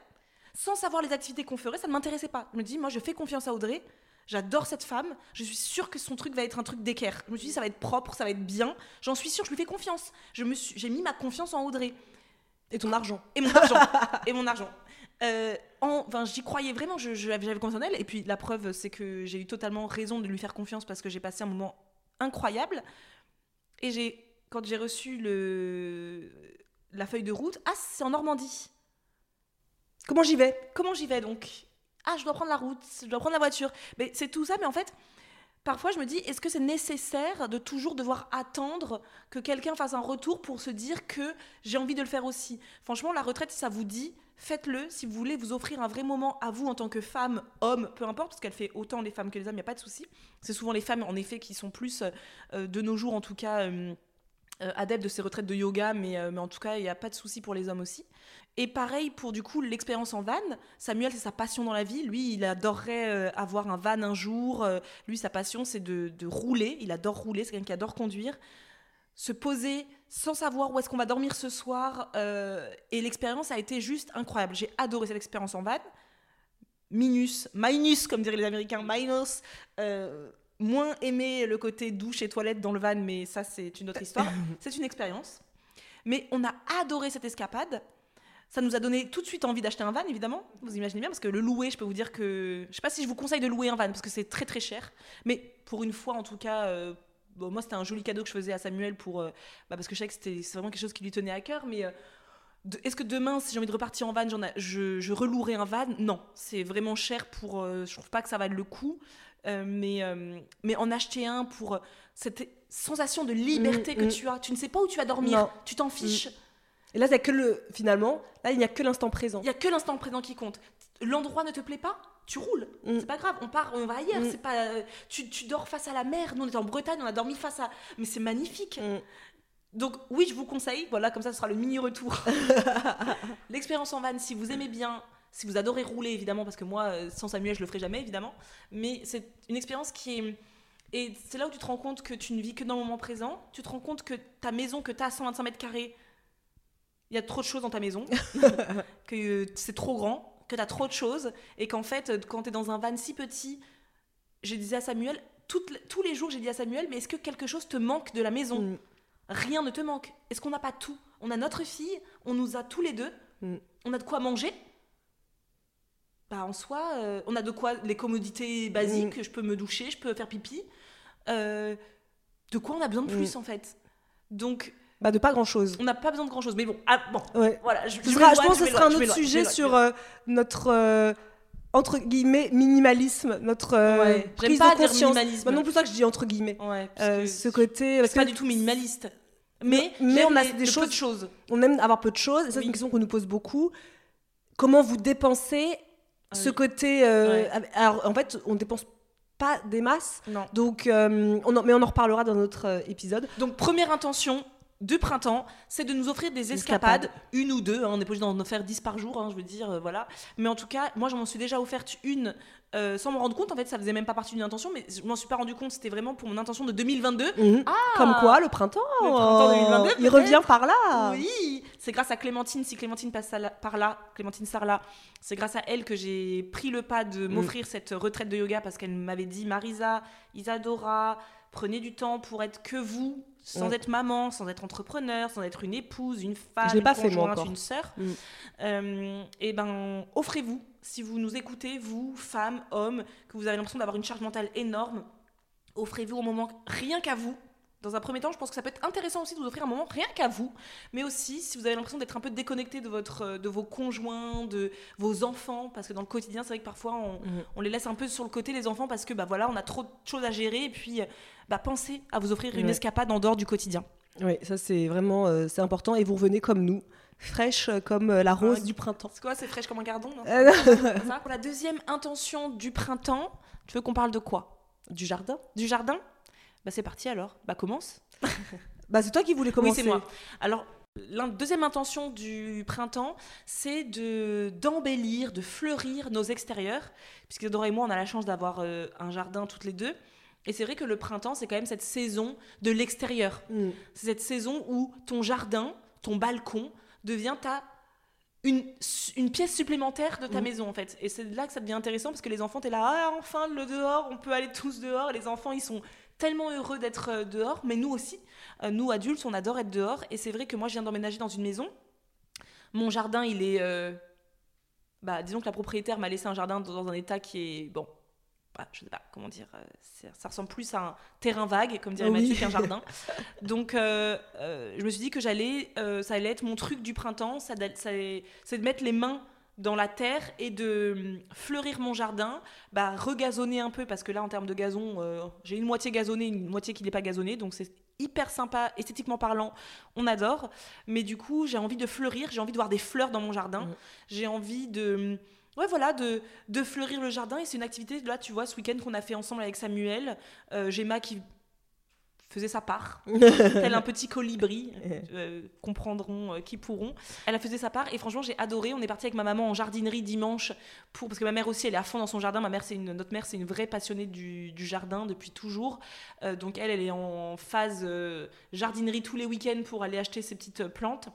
sans savoir les activités qu'on ferait, ça ne m'intéressait pas. Je me dis, moi, je fais confiance à Audrey. J'adore cette femme. Je suis sûre que son truc va être un truc d'équerre. Je me suis dit, ça va être propre, ça va être bien. J'en suis sûre, je lui fais confiance. Je me j'ai mis ma confiance en Audrey. Et ton argent. Et mon argent. [LAUGHS] et mon argent. Euh, enfin, j'y croyais vraiment, j'avais confiance en elle. Et puis la preuve, c'est que j'ai eu totalement raison de lui faire confiance parce que j'ai passé un moment incroyable. Et j'ai, quand j'ai reçu le, la feuille de route, ah, c'est en Normandie. Comment j'y vais? Comment j'y vais donc? Ah, je dois prendre la route, je dois prendre la voiture. Mais c'est tout ça, mais en fait, parfois je me dis, est-ce que c'est nécessaire de toujours devoir attendre que quelqu'un fasse un retour pour se dire que j'ai envie de le faire aussi? Franchement, la retraite, ça vous dit, faites-le. Si vous voulez vous offrir un vrai moment à vous en tant que femme, homme, peu importe, parce qu'elle fait autant les femmes que les hommes, il n'y a pas de souci. C'est souvent les femmes, en effet, qui sont plus, euh, de nos jours en tout cas, euh, euh, adeptes de ces retraites de yoga, mais, mais en tout cas, il n'y a pas de souci pour les hommes aussi. Et pareil pour du coup l'expérience en van. Samuel, c'est sa passion dans la vie. Lui, il adorerait euh, avoir un van un jour. Euh, lui, sa passion, c'est de, rouler. Il adore rouler. C'est quelqu'un qui adore conduire. Se poser sans savoir où est-ce qu'on va dormir ce soir. Euh, et l'expérience a été juste incroyable. J'ai adoré cette expérience en van. Minus, minus, comme diraient les Américains, minus. Moins aimé le côté douche et toilette dans le van, mais ça, c'est une autre histoire. [LAUGHS] c'est une expérience. Mais on a adoré cette escapade. Ça nous a donné tout de suite envie d'acheter un van, évidemment. Vous imaginez bien, parce que le louer, je peux vous dire que. Je sais pas si je vous conseille de louer un van, parce que c'est très très cher. Mais pour une fois, en tout cas, euh, moi, c'était un joli cadeau que je faisais à Samuel pour. Euh, bah, parce que je sais que c'était vraiment quelque chose qui lui tenait à cœur. Mais. Euh, est-ce que demain, si j'ai envie de repartir en van, je, je relouerai un van? Non, c'est vraiment cher pour. je trouve pas que ça vaille le coup. Mais, mais en acheter un pour cette sensation de liberté mmh, que mmh. tu as. Tu ne sais pas où tu vas dormir, tu t'en fiches. Mmh. Et là, il que le. Finalement, là, il n'y a que l'instant présent. Il n'y a que l'instant présent qui compte. L'endroit ne te plaît pas tu roules, mm. c'est pas grave, on part, on va ailleurs, mm. c'est pas, tu, tu, dors face à la mer, nous on est en Bretagne, on a dormi face à, mais c'est magnifique. Mm. Donc oui, je vous conseille, voilà, comme ça ce sera le mini retour. [LAUGHS] L'expérience en van, si vous aimez bien, si vous adorez rouler évidemment, parce que moi euh, sans Samuel je le ferai jamais évidemment, mais c'est une expérience qui est et c'est là où tu te rends compte que tu ne vis que dans le moment présent, tu te rends compte que ta maison que tu as à 125 mètres carrés, il y a trop de choses dans ta maison, [LAUGHS] que c'est trop grand, que tu as trop de choses, et qu'en fait, quand tu es dans un van si petit, je disais à Samuel, tous les jours, j'ai dit à Samuel, mais est-ce que quelque chose te manque de la maison mm. Rien ne te manque. Est-ce qu'on n'a pas tout? On a notre fille, on nous a tous les deux, mm. on a de quoi manger. Bah, en soi, euh, on a de quoi, les commodités basiques, mm. je peux me doucher, je peux faire pipi. Euh, de quoi on a besoin de plus, en fait? Donc, bah, de pas grand chose. On n'a pas besoin de grand chose, mais bon, ah, bon, voilà. Je, je, pense que ce sera un autre sujet sur euh, notre entre guillemets minimalisme, notre euh, prise pas de conscience. Bah, non plus ça que je dis entre guillemets. Ouais, ce côté, c'est pas du tout minimaliste. Mais, mais on a des choses, peu de choses. On aime avoir peu de choses. Et ça, c'est une question qu'on nous pose beaucoup. Comment vous dépensez ce côté Alors, en fait, on dépense pas des masses. Non. Donc, on mais on en reparlera dans notre épisode. Donc, première intention, de printemps, c'est de nous offrir des escapades, une ou deux, hein, on n'est pas obligé d'en faire dix par jour, hein, je veux dire, euh, voilà. Mais en tout cas, moi, je m'en suis déjà offerte une euh, sans me rendre compte, en fait, ça faisait même pas partie d'une intention, mais je m'en suis pas rendu compte, c'était vraiment pour mon intention de 2022. Mhm. Ah Comme quoi, le printemps, le printemps 2022, il revient par là. Oui, c'est grâce à Clémentine, si Clémentine passe par là, Clémentine Sarla, c'est grâce à elle que j'ai pris le pas de mhm. m'offrir cette retraite de yoga parce qu'elle m'avait dit Marisa, Isadora, prenez du temps pour être que vous, sans être maman, sans être entrepreneur, sans être une épouse, une femme, une pas conjointe, fait, une sœur. Mm. Euh, et ben, offrez-vous si vous nous écoutez, vous, femmes, hommes, que vous avez l'impression d'avoir une charge mentale énorme, offrez-vous au moment rien qu'à vous. Dans un premier temps, je pense que ça peut être intéressant aussi de vous offrir un moment rien qu'à vous, mais aussi si vous avez l'impression d'être un peu déconnecté de, votre, de vos conjoints, de vos enfants, parce que dans le quotidien, c'est vrai que parfois on, mhm. on, les laisse un peu sur le côté, les enfants, parce que bah, voilà, on a trop de choses à gérer, et puis bah, pensez à vous offrir une escapade en dehors du quotidien. Oui, ça c'est vraiment euh, c'est important, et vous revenez comme nous fraîche comme euh, la rose du printemps. C'est quoi C'est fraîche comme un gardon euh, Pour [LAUGHS] la deuxième intention du printemps, tu veux qu'on parle de quoi? Du jardin? Du jardin? Bah c'est parti alors. Bah commence. [LAUGHS] bah c'est toi qui voulais commencer. Oui, c'est moi. Alors, la deuxième intention du printemps, c'est de d'embellir, de fleurir nos extérieurs, puisque Dora et moi, on a la chance d'avoir euh, un jardin toutes les deux. Et c'est vrai que le printemps, c'est quand même cette saison de l'extérieur. Mm. C'est cette saison où ton jardin, ton balcon, devient ta une, une, pièce supplémentaire de ta mm. maison en fait. Et c'est là que ça devient intéressant parce que les enfants, t'es là, ah, enfin le dehors, on peut aller tous dehors. les enfants, ils sont tellement heureux d'être euh, dehors, mais nous aussi, euh, nous adultes, on adore être dehors. Et c'est vrai que moi, je viens d'emménager dans une maison. Mon jardin, il est. Euh, bah, disons que la propriétaire m'a laissé un jardin dans un état qui est. Bon, bah, je sais pas comment dire, euh, ça ressemble plus à un terrain vague, comme dirait Mathieu, qu'un jardin. [LAUGHS] Donc, euh, euh, je me suis dit que j'allais, ça allait être mon truc du printemps, ça, c'est de mettre les mains dans la terre et de hum, fleurir mon jardin, bah, regazonner un peu, parce que là, en termes de gazon, j'ai une moitié gazonnée, une moitié qui n'est pas gazonnée, donc c'est hyper sympa, esthétiquement parlant, on adore. Mais du coup, j'ai envie de fleurir, j'ai envie de voir des fleurs dans mon jardin, mmh. j'ai envie de hum, Ouais, voilà, de, de fleurir le jardin. Et c'est une activité, là, tu vois, ce week-end qu'on a fait ensemble avec Samuel. Euh, Gemma qui faisait sa part, [LAUGHS] tel un petit colibri, euh, comprendront euh, qui pourront. Elle a fait sa part et franchement j'ai adoré. On est parti avec ma maman en jardinerie dimanche pour parce que ma mère aussi elle est à fond dans son jardin. Ma mère c'est une notre mère c'est une vraie passionnée du, du jardin depuis toujours. Euh, donc elle elle est en phase jardinerie tous les week-ends pour aller acheter ses petites plantes.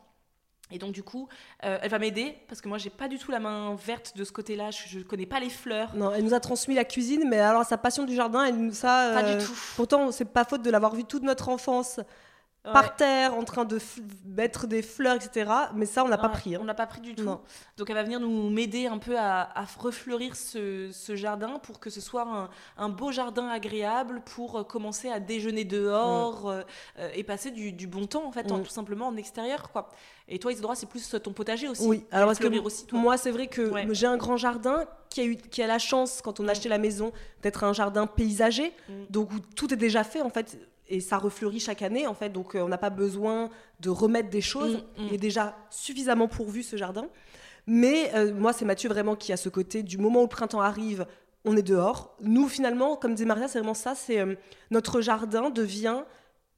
Et donc du coup, euh, elle va m'aider parce que moi j'ai pas du tout la main verte de ce côté-là. Je, je, connais pas les fleurs. Non, elle nous a transmis la cuisine, mais alors sa passion du jardin, elle nous ça. Pas du tout. Pourtant, c'est pas faute de l'avoir vu toute notre enfance par terre en train de mettre des fleurs, etc. Mais ça, on n'a pas pris. Hein. On n'a pas pris du tout. Donc elle va venir nous m'aider un peu à, refleurir ce, jardin pour que ce soit un, beau jardin agréable pour euh, commencer à déjeuner dehors mm. euh, euh, et passer du, bon temps en fait, mm. tout simplement en extérieur quoi. Et toi, Isidora, c'est plus ton potager aussi. Oui, alors parce que aussi, moi, c'est vrai que j'ai un grand jardin qui a, eu, qui a la chance, quand on a mm. acheté la maison, d'être un jardin paysager, donc où tout est déjà fait en fait et ça refleurit chaque année en fait, donc euh, on n'a pas besoin de remettre des choses. Mm, mm. Il est déjà suffisamment pourvu ce jardin. Mais euh, moi, c'est Mathieu vraiment qui a ce côté du moment où le printemps arrive, on est dehors. Nous, finalement, comme disait Maria, c'est vraiment ça. C'est euh, notre jardin devient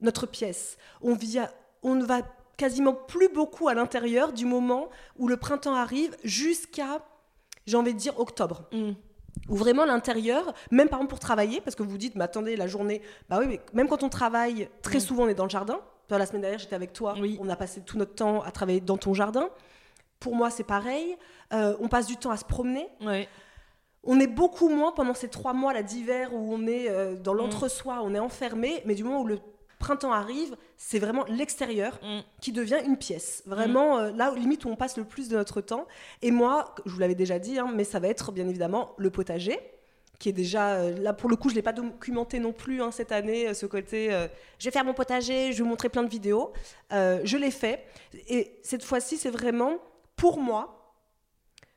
notre pièce. On, vit on ne va quasiment plus beaucoup à l'intérieur du moment où le printemps arrive jusqu'à, j'ai envie de dire, octobre. Mm ou vraiment l'intérieur, même par exemple pour travailler, parce que vous dites, mais attendez, la journée, bah oui, mais même quand on travaille, très mm. souvent on est dans le jardin. la semaine dernière, j'étais avec toi, oui. on a passé tout notre temps à travailler dans ton jardin. Pour moi, c'est pareil. Euh, on passe du temps à se promener. On est beaucoup moins pendant ces trois mois là d'hiver où on est euh, dans mm. l'entre-soi, on est enfermé, mais du moment où le printemps arrive, c'est vraiment l'extérieur mm. qui devient une pièce. Vraiment, mm. euh, là, limite, où on passe le plus de notre temps. Et moi, je vous l'avais déjà dit, hein, mais ça va être bien évidemment le potager qui est déjà euh, là pour le coup je l'ai pas documenté non plus hein, cette année euh, ce côté je vais faire mon potager je vais vous montrer plein de vidéos je l'ai fait et cette fois-ci c'est vraiment pour moi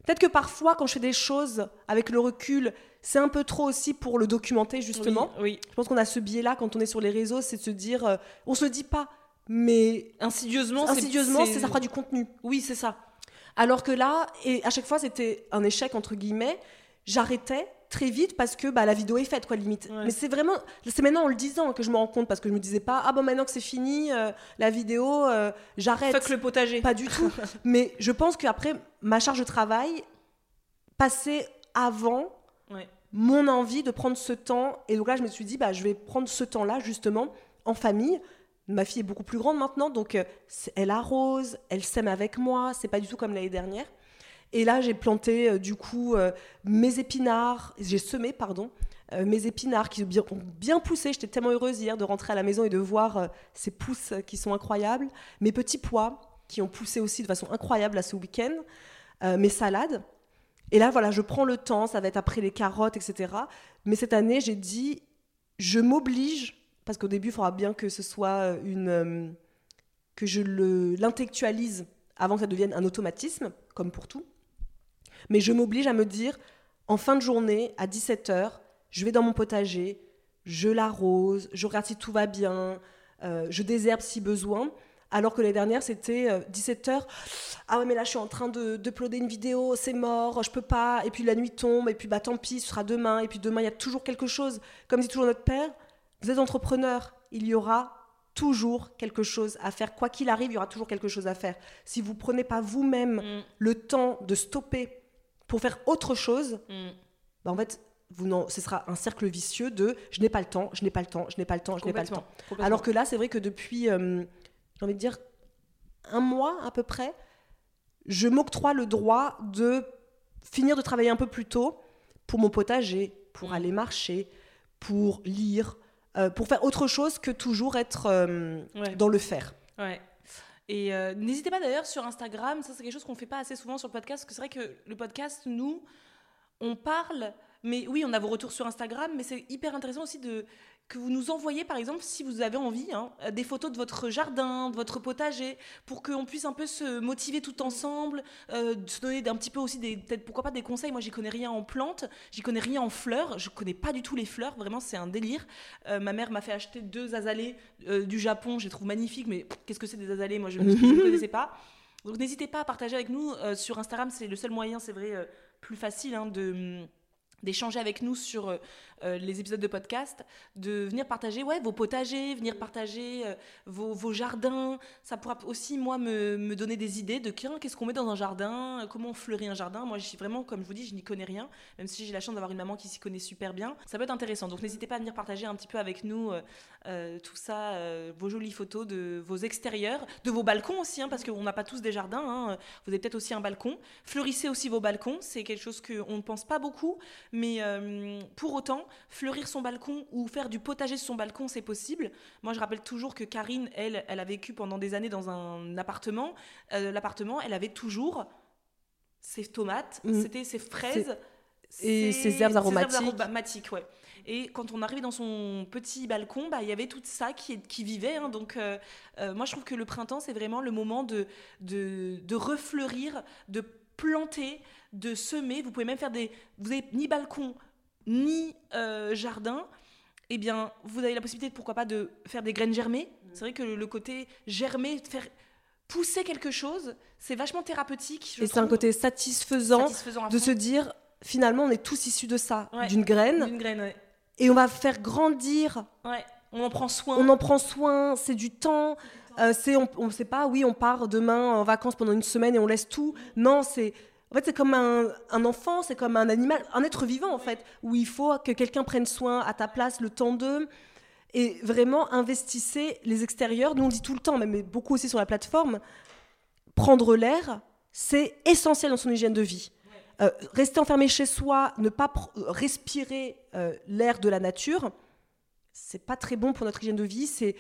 Peut-être que parfois, quand je fais des choses avec le recul, c'est un peu trop aussi pour le documenter, justement. Oui, Je pense qu'on a ce biais-là quand on est sur les réseaux, c'est de se dire, euh, on se le dit pas, mais insidieusement, insidieusement, ça fera du contenu. Oui, c'est ça. Alors que là, et à chaque fois, c'était un échec entre guillemets. J'arrêtais très vite parce que bah, la vidéo est faite, quoi, limite. Mais c'est vraiment, c'est maintenant en le disant que je me rends compte parce que je me disais pas, ah bon, maintenant que c'est fini, euh, la vidéo, euh, j'arrête. Fuck le potager. Pas du tout. [LAUGHS] Mais je pense qu'après, ma charge de travail passait avant mon envie de prendre ce temps. Et donc là, je me suis dit, bah, je vais prendre ce temps-là, justement, en famille. Ma fille est beaucoup plus grande maintenant, donc euh, elle arrose, elle sème avec moi, c'est pas du tout comme l'année dernière. Et là, j'ai planté euh, du coup euh, mes épinards, j'ai semé, pardon, mes épinards qui ont bien poussé. J'étais tellement heureuse hier de rentrer à la maison et de voir ces pousses qui sont incroyables. Mes petits pois qui ont poussé aussi de façon incroyable là ce week-end. mes salades. Et là, voilà, je prends le temps, ça va être après les carottes, etc. Mais cette année, j'ai dit, je m'oblige, parce qu'au début, il faudra bien que ce soit une. que je l'intellectualise avant que ça devienne un automatisme, comme pour tout. Mais je m'oblige à me dire, en fin de journée, à 17h, je vais dans mon potager, je l'arrose, je regarde si tout va bien, euh, je désherbe si besoin. Alors que les dernières, c'était 17h. Euh, ah ouais, mais là, je suis en train de d'uploader une vidéo, c'est mort, je peux pas. Et puis la nuit tombe, et puis bah tant pis, ce sera demain. Et puis demain, il y a toujours quelque chose. Comme dit toujours notre père, vous êtes entrepreneur, il y aura toujours quelque chose à faire. Quoi qu'il arrive, il y aura toujours quelque chose à faire. Si vous prenez pas vous-même mm. le temps de stopper pour faire autre chose, mm. bah en fait, vous non, ce sera un cercle vicieux de je n'ai pas le temps, je n'ai pas le temps, je n'ai pas le temps, je n'ai pas le temps. Alors que là, c'est vrai que depuis, euh, j'ai envie de dire, un mois à peu près, je m'octroie le droit de finir de travailler un peu plus tôt pour mon potager, pour mm. aller marcher, pour lire, euh, pour faire autre chose que toujours être euh, dans le faire. Ouais. Et euh, n'hésitez pas d'ailleurs sur Instagram, ça c'est quelque chose qu'on fait pas assez souvent sur le podcast, parce que c'est vrai que le podcast, nous, on parle, mais oui, on a vos retours sur Instagram, mais c'est hyper intéressant aussi de que vous nous envoyez, par exemple, si vous avez envie, hein, des photos de votre jardin, de votre potager, pour qu'on puisse un peu se motiver tout ensemble, euh, se donner un petit peu aussi des, peut-être pourquoi pas des conseils. Moi, j'y connais rien en plantes, j'y connais rien en fleurs, je connais pas du tout les fleurs. Vraiment, c'est un délire. Euh, ma mère m'a fait acheter deux azalées euh, du Japon, je les trouve magnifiques, mais qu'est-ce que c'est des azalées Moi, [LAUGHS] je ne connaissais pas. Donc, n'hésitez pas à partager avec nous sur Instagram. C'est le seul moyen, c'est vrai, plus facile hein, de d'échanger avec nous sur euh, euh, les épisodes de podcast, de venir partager ouais, vos potagers, venir partager euh, vos, jardins. Ça pourra aussi, moi, me, me donner des idées de qu'est-ce qu'on met dans un jardin, comment on fleurit un jardin? Moi, je suis vraiment, comme je vous dis, je n'y connais rien, même si j'ai la chance d'avoir une maman qui s'y connaît super bien. Ça peut être intéressant. Donc, n'hésitez pas à venir partager un petit peu avec nous tout ça, vos jolies photos de vos extérieurs, de vos balcons aussi, hein, parce qu'on n'a pas tous des jardins. Hein. Vous avez peut-être aussi un balcon. Fleurissez aussi vos balcons. C'est quelque chose qu'on ne pense pas beaucoup, mais pour autant, fleurir son balcon ou faire du potager sur son balcon, c'est possible. Moi, je rappelle toujours que Karine, elle, elle a vécu pendant des années dans un appartement. Euh, l'appartement, elle avait toujours ses tomates, mhm. c'était ses fraises. Et ses herbes aromatiques. Ses herbes aromatiques, ouais. Et quand on arrivait dans son petit balcon, bah, il y avait tout ça qui, qui vivait. Hein. donc, euh, euh, moi, je trouve que le printemps, c'est vraiment le moment de, de, de refleurir, de planter, de semer. Vous pouvez même faire des. Vous n'avez ni balcon, ni euh, jardin, eh bien, vous avez la possibilité, pourquoi pas, de faire des graines germées. C'est vrai que le, côté germer, faire pousser quelque chose, c'est vachement thérapeutique. Et c'est un côté satisfaisant, de se dire, finalement, on est tous issus de ça, d'une graine. D'une graine, Et on va faire grandir. Ouais. On en prend soin. On en prend soin, c'est du temps. Euh, c'est on ne sait pas, oui, on part demain en vacances pendant une semaine et on laisse tout. Non, c'est en fait, c'est comme un, enfant, c'est comme un animal, un être vivant, en fait, où il faut que quelqu'un prenne soin à ta place le temps d'eux. Et vraiment, investissez les extérieurs. Nous, on dit tout le temps, même beaucoup aussi sur la plateforme, prendre l'air, c'est essentiel dans son hygiène de vie. Euh, rester enfermé chez soi, ne pas respirer euh, l'air de la nature, c'est pas très bon pour notre hygiène de vie. C'est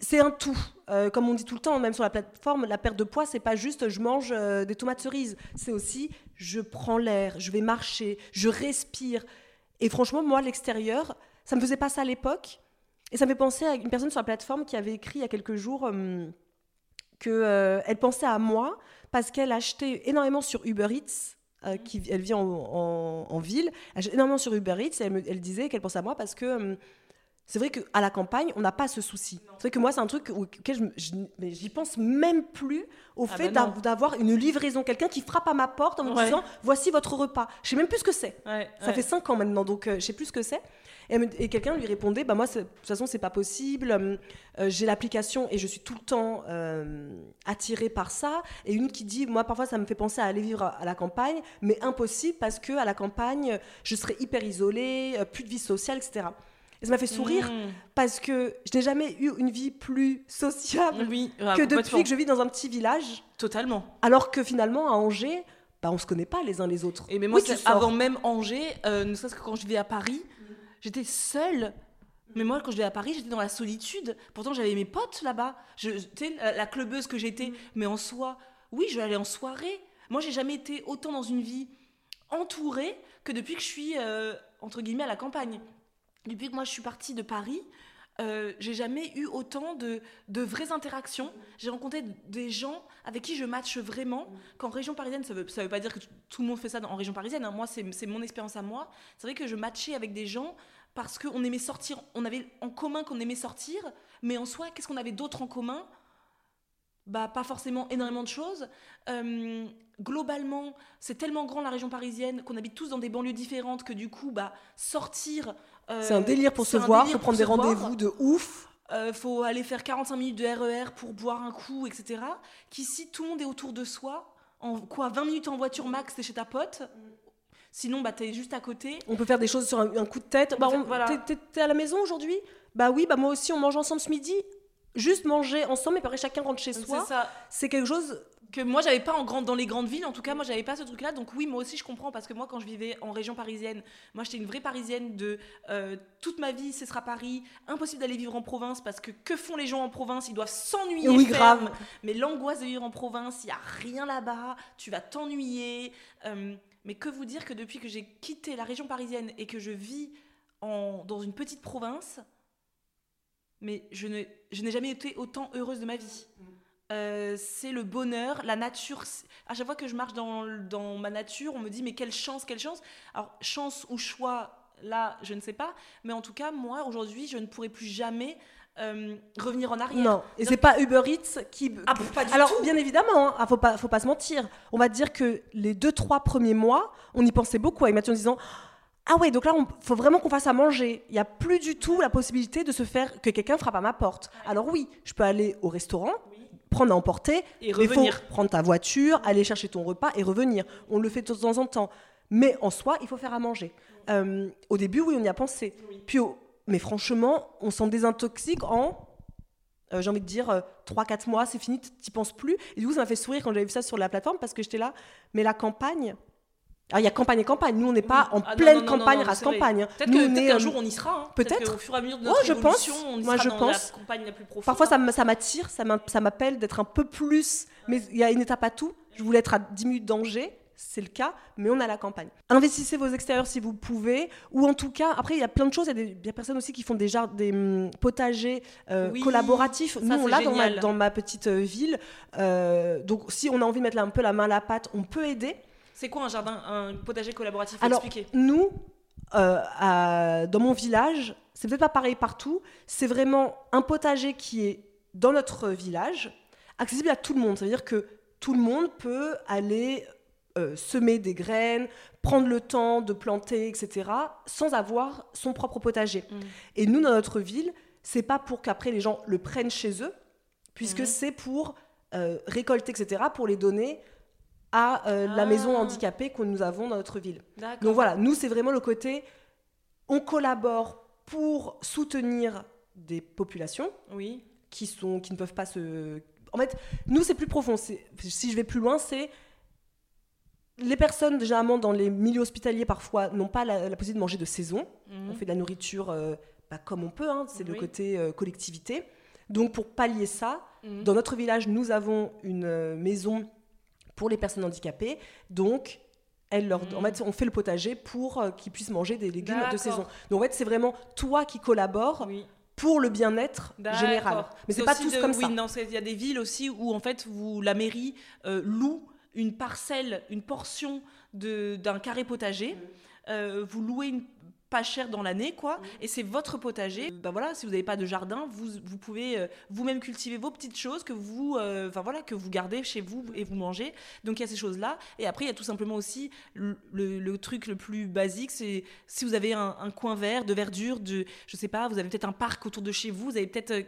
c'est un tout. Euh, comme on dit tout le temps, même sur la plateforme, la perte de poids, c'est pas juste je mange euh, des tomates cerises. C'est aussi je prends l'air, je vais marcher, je respire. Et franchement, moi, l'extérieur, ça me faisait pas ça à l'époque. Et ça me fait penser à une personne sur la plateforme qui avait écrit il y a quelques jours euh, qu'elle pensait à moi parce qu'elle achetait énormément sur Uber Eats. qui, elle vit en, ville, elle énormément sur Uber Eats et elle, elle disait qu'elle pensait à moi parce que C'est vrai qu'à la campagne, on n'a pas ce souci. C'est vrai que moi, c'est un truc auquel j'y pense même plus au ah fait bah d'avoir une livraison, quelqu'un qui frappe à ma porte en me disant voici votre repas. Je sais même plus ce que c'est. ça fait cinq ans maintenant, donc euh, je sais plus ce que c'est. Et, quelqu'un lui répondait bah moi, de toute façon, c'est pas possible. Euh, j'ai l'application et je suis tout le temps euh, attirée par ça. Et une qui dit moi, parfois, ça me fait penser à aller vivre à, la campagne, mais impossible parce que à la campagne, je serais hyper isolée, plus de vie sociale, etc. Et ça m'a fait sourire mmh. parce que je n'ai jamais eu une vie plus sociable que depuis que je vis dans un petit village. Totalement. Alors que finalement, à Angers, bah, on se connaît pas les uns les autres. Et mais moi, avant même Angers, euh, ne serait-ce que quand je vivais à Paris, j'étais seule. Mais moi, quand je vivais à Paris, j'étais dans la solitude. Pourtant, j'avais mes potes là-bas. Tu sais, la, clubeuse que j'étais. Mmh. Mais en soi, oui, je vais aller en soirée. Moi, j'ai jamais été autant dans une vie entourée que depuis que je suis, euh, entre guillemets, à la campagne depuis que moi je suis partie de Paris, euh, j'ai jamais eu autant de, de vraies interactions. J'ai rencontré des gens avec qui je matche vraiment. Qu'en région parisienne, ça veut, ça veut pas dire que tout le monde fait ça en région parisienne. Hein. Moi, c'est mon expérience à moi. C'est vrai que je matchais avec des gens parce qu'on aimait sortir. On avait en commun qu'on aimait sortir, mais en soi, qu'est-ce qu'on avait d'autre en commun bah, pas forcément énormément de choses. Euh, globalement, c'est tellement grand la région parisienne qu'on habite tous dans des banlieues différentes que du coup, bah, sortir euh, c'est un délire pour se voir, faut prendre des rendez-vous de ouf. Euh, faut aller faire 45 minutes de RER e pour boire un coup, etc. Qu'ici, tout le monde est autour de soi. En quoi 20 minutes en voiture max, t'es chez ta pote. Sinon, bah, t'es juste à côté. On peut faire des choses sur un, coup de tête. Bah, T'es à la maison aujourd'hui? Bah oui, bah moi aussi, on mange ensemble ce midi. Juste manger ensemble, et après chacun rentre chez soi. C'est quelque chose que moi j'avais pas en grande, dans les grandes villes en tout cas moi j'avais pas ce truc là donc oui moi aussi je comprends parce que moi quand je vivais en région parisienne moi j'étais une vraie parisienne de euh, toute ma vie ce sera Paris impossible d'aller vivre en province parce que que font les gens en province? Ils doivent s'ennuyer oui grave. Mais l'angoisse de vivre en province il y a rien là-bas tu vas t'ennuyer. Euh, mais que vous dire que depuis que j'ai quitté la région parisienne et que je vis en, dans une petite province mais je n'ai jamais été autant heureuse de ma vie. Euh, c'est le bonheur, la nature. À chaque fois que je marche dans, dans, ma nature, on me dit mais quelle chance, quelle chance. Alors chance ou choix, là, je ne sais pas. Mais en tout cas, moi, aujourd'hui, je ne pourrai plus jamais euh, revenir en arrière. Non, et c'est pas Uber Eats qui. Ah, pas du Alors, bien évidemment, hein, ah, faut, pas, faut pas se mentir. On va dire que les deux, trois premiers mois, on y pensait beaucoup avec Mathieu en disant ah ouais, donc là, il faut vraiment qu'on fasse à manger. Il n'y a plus du tout la possibilité de se faire que quelqu'un frappe à ma porte. Alors oui, je peux aller au restaurant, prendre à emporter, et revenir. prendre ta voiture, aller chercher ton repas et revenir. On le fait de temps en temps. Mais en soi, il faut faire à manger. Euh, au début, oui, on y a pensé. Puis, mais franchement, on s'en désintoxique en, euh, j'ai envie de dire, 3-4 euh, mois, c'est fini, tu penses plus. Et du coup, ça m'a fait sourire quand j'avais vu ça sur la plateforme parce que j'étais là, mais la campagne, il y a campagne et campagne. Nous, on n'est pas en ah, pleine campagne, race campagne. Peut-être qu'un jour, on y sera. Hein. Peut-être. Au fur et à mesure de notre je pense. on y Moi, sera je dans pense. la campagne la plus profonde. Parfois, ça m'attire, ça m'appelle d'être un peu plus. Mais il y a une étape à tout. Je voulais être à 10 minutes d'Angers. C'est le cas, mais on a la campagne. Investissez vos extérieurs si vous pouvez, ou en tout cas, après, il y a plein de choses. Il y a des, personnes aussi qui font des, des hum, potagers euh, collaboratifs. Nous, on l'a dans ma, dans ma, petite euh, ville. Euh, donc, si on a envie de mettre un peu la main à la pâte, on peut aider. C'est quoi un jardin, un potager collaboratif? Alors, nous, euh, dans mon village, c'est peut-être pas pareil partout. C'est vraiment un potager qui est dans notre village, accessible à tout le monde. Ça veut dire que tout le monde peut aller euh, semer des graines, prendre le temps de planter, etc., sans avoir son propre potager. Mm. Et nous, dans notre ville, c'est pas pour qu'après les gens le prennent chez eux, puisque mm. c'est pour euh, récolter, etc., pour les donner à euh, la maison ah. handicapée que nous avons dans notre ville. Donc voilà, nous, c'est vraiment le côté, on collabore pour soutenir des populations oui. qui, sont, qui ne peuvent pas se... En fait, nous, c'est plus profond. Si je vais plus loin, c'est... Les personnes, généralement, dans les milieux hospitaliers, parfois, n'ont pas la, possibilité de manger de saison. Mhm. On fait de la nourriture euh, bah, comme on peut, hein, c'est le côté euh, collectivité. Donc, pour pallier ça, mhm. dans notre village, nous avons une maison pour les personnes handicapées. Donc, elle leur, en fait, on fait le potager pour euh, qu'ils puissent manger des légumes de saison. Donc, en fait, c'est vraiment toi qui collabores. Pour le bien-être général. Mais c'est pas tous comme oui, ça. il y a des villes aussi où en fait vous, la mairie euh, loue une parcelle, une portion d'un carré potager. Mm. Euh, vous louez une pas cher dans l'année, quoi. Mm. Et c'est votre potager. Bah voilà, si vous n'avez pas de jardin, vous, vous pouvez euh, vous-même cultiver vos petites choses que vous, euh, voilà, que vous gardez chez vous et vous mangez. Donc il y a ces choses-là. Et après, il y a tout simplement aussi le, truc le plus basique, c'est si vous avez un, coin vert, de verdure, de, je sais pas, vous avez peut-être un parc autour de chez vous, vous avez peut-être, et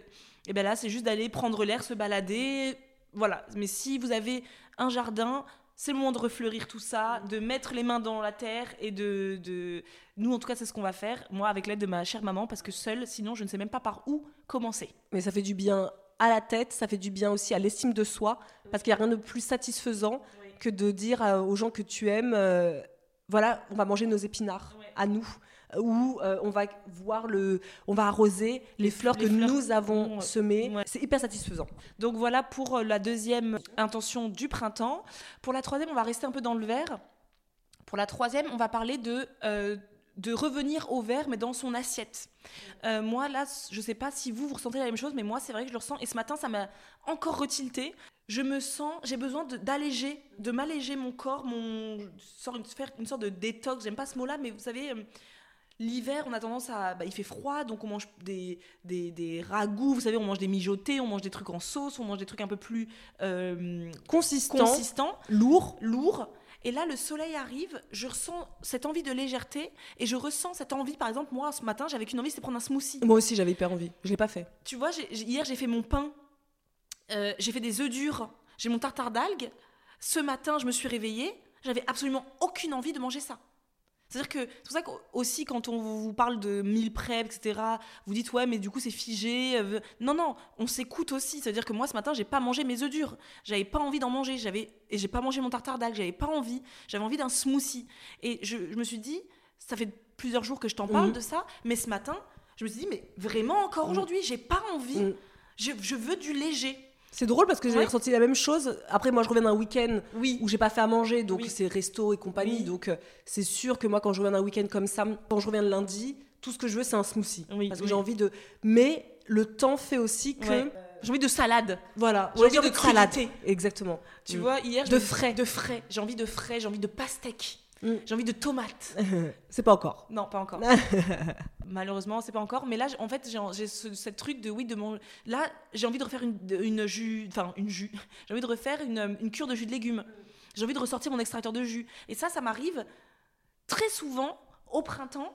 eh ben là, c'est juste d'aller prendre l'air, se balader. Voilà. Mais si vous avez un jardin, c'est le moment de refleurir tout ça, de mettre les mains dans la terre et de, de... nous en tout cas c'est ce qu'on va faire, moi avec l'aide de ma chère maman parce que seule sinon je ne sais même pas par où commencer. Mais ça fait du bien à la tête, ça fait du bien aussi à l'estime de soi parce qu'il n'y a rien de plus satisfaisant que de dire aux gens que tu aimes, euh, voilà, on va manger nos épinards à nous où euh, on va voir le, on va arroser les fleurs que nous avons semées. C'est hyper satisfaisant. Donc voilà pour euh, la deuxième intention du printemps. Pour la troisième, on va rester un peu dans le vert. Pour la troisième, on va parler de euh, de revenir au vert, mais dans son assiette. moi, là, je ne sais pas si vous, vous ressentez la même chose, mais moi, c'est vrai que je le ressens. Et ce matin, ça m'a encore retilté. Je me sens, j'ai besoin d'alléger, de, m'alléger mon corps, mon, faire une sorte de détox. J'aime pas ce mot-là, mais vous savez, L'hiver, on a tendance à. Bah, il fait froid, donc on mange des, des, des, ragoûts, vous savez, on mange des mijotés, on mange des trucs en sauce, on mange des trucs un peu plus euh, consistants, consistant, lourds. Lourd. Et là, le soleil arrive, je ressens cette envie de légèreté et je ressens cette envie, par exemple, moi, ce matin, j'avais qu'une envie, c'était prendre un smoothie. Moi aussi, j'avais hyper envie. Je l'ai pas fait. Tu vois, hier, j'ai fait mon pain, euh, j'ai fait des œufs durs, j'ai mon tartare d'algues. Ce matin, je me suis réveillée, j'avais absolument aucune envie de manger ça. C'est-à-dire que c'est pour ça qu'aussi quand on vous parle de mille prep, etc., vous dites ouais mais du coup c'est figé. Euh, non non, on s'écoute aussi. C'est-à-dire que moi ce matin j'ai pas mangé mes œufs durs. J'avais pas envie d'en manger. J'avais et j'ai pas mangé mon tartare d'algues. J'avais pas envie. J'avais envie d'un smoothie. Et je, me suis dit, ça fait plusieurs jours que je t'en parle mhm. de ça, mais ce matin je me suis dit mais vraiment encore mhm. aujourd'hui j'ai pas envie. Mhm. Je, je veux du léger. C'est drôle parce que j'ai ressenti la même chose. Après, moi, je reviens d'un week-end oui. où j'ai pas fait à manger, donc c'est resto et compagnie. Donc, euh, c'est sûr que moi, quand je reviens d'un week-end comme ça, quand je reviens le lundi, tout ce que je veux, c'est un smoothie. parce que j'ai envie de. Mais le temps fait aussi que. J'ai envie de salade. Voilà. J'ai envie, de, salade. Exactement. Tu vois, hier. De frais. De frais. J'ai envie de frais, j'ai envie de pastèque. Mm. J'ai envie de tomates. [LAUGHS] c'est pas encore. Non, pas encore. [LAUGHS] Malheureusement, c'est pas encore. Mais là, en fait, j'ai ce, truc de oui, de mon. Là, j'ai envie de refaire une, une jus. Enfin, une jus. [LAUGHS] J'ai envie de refaire une, une cure de jus de légumes. J'ai envie de ressortir mon extracteur de jus. Et ça, ça m'arrive très souvent au printemps.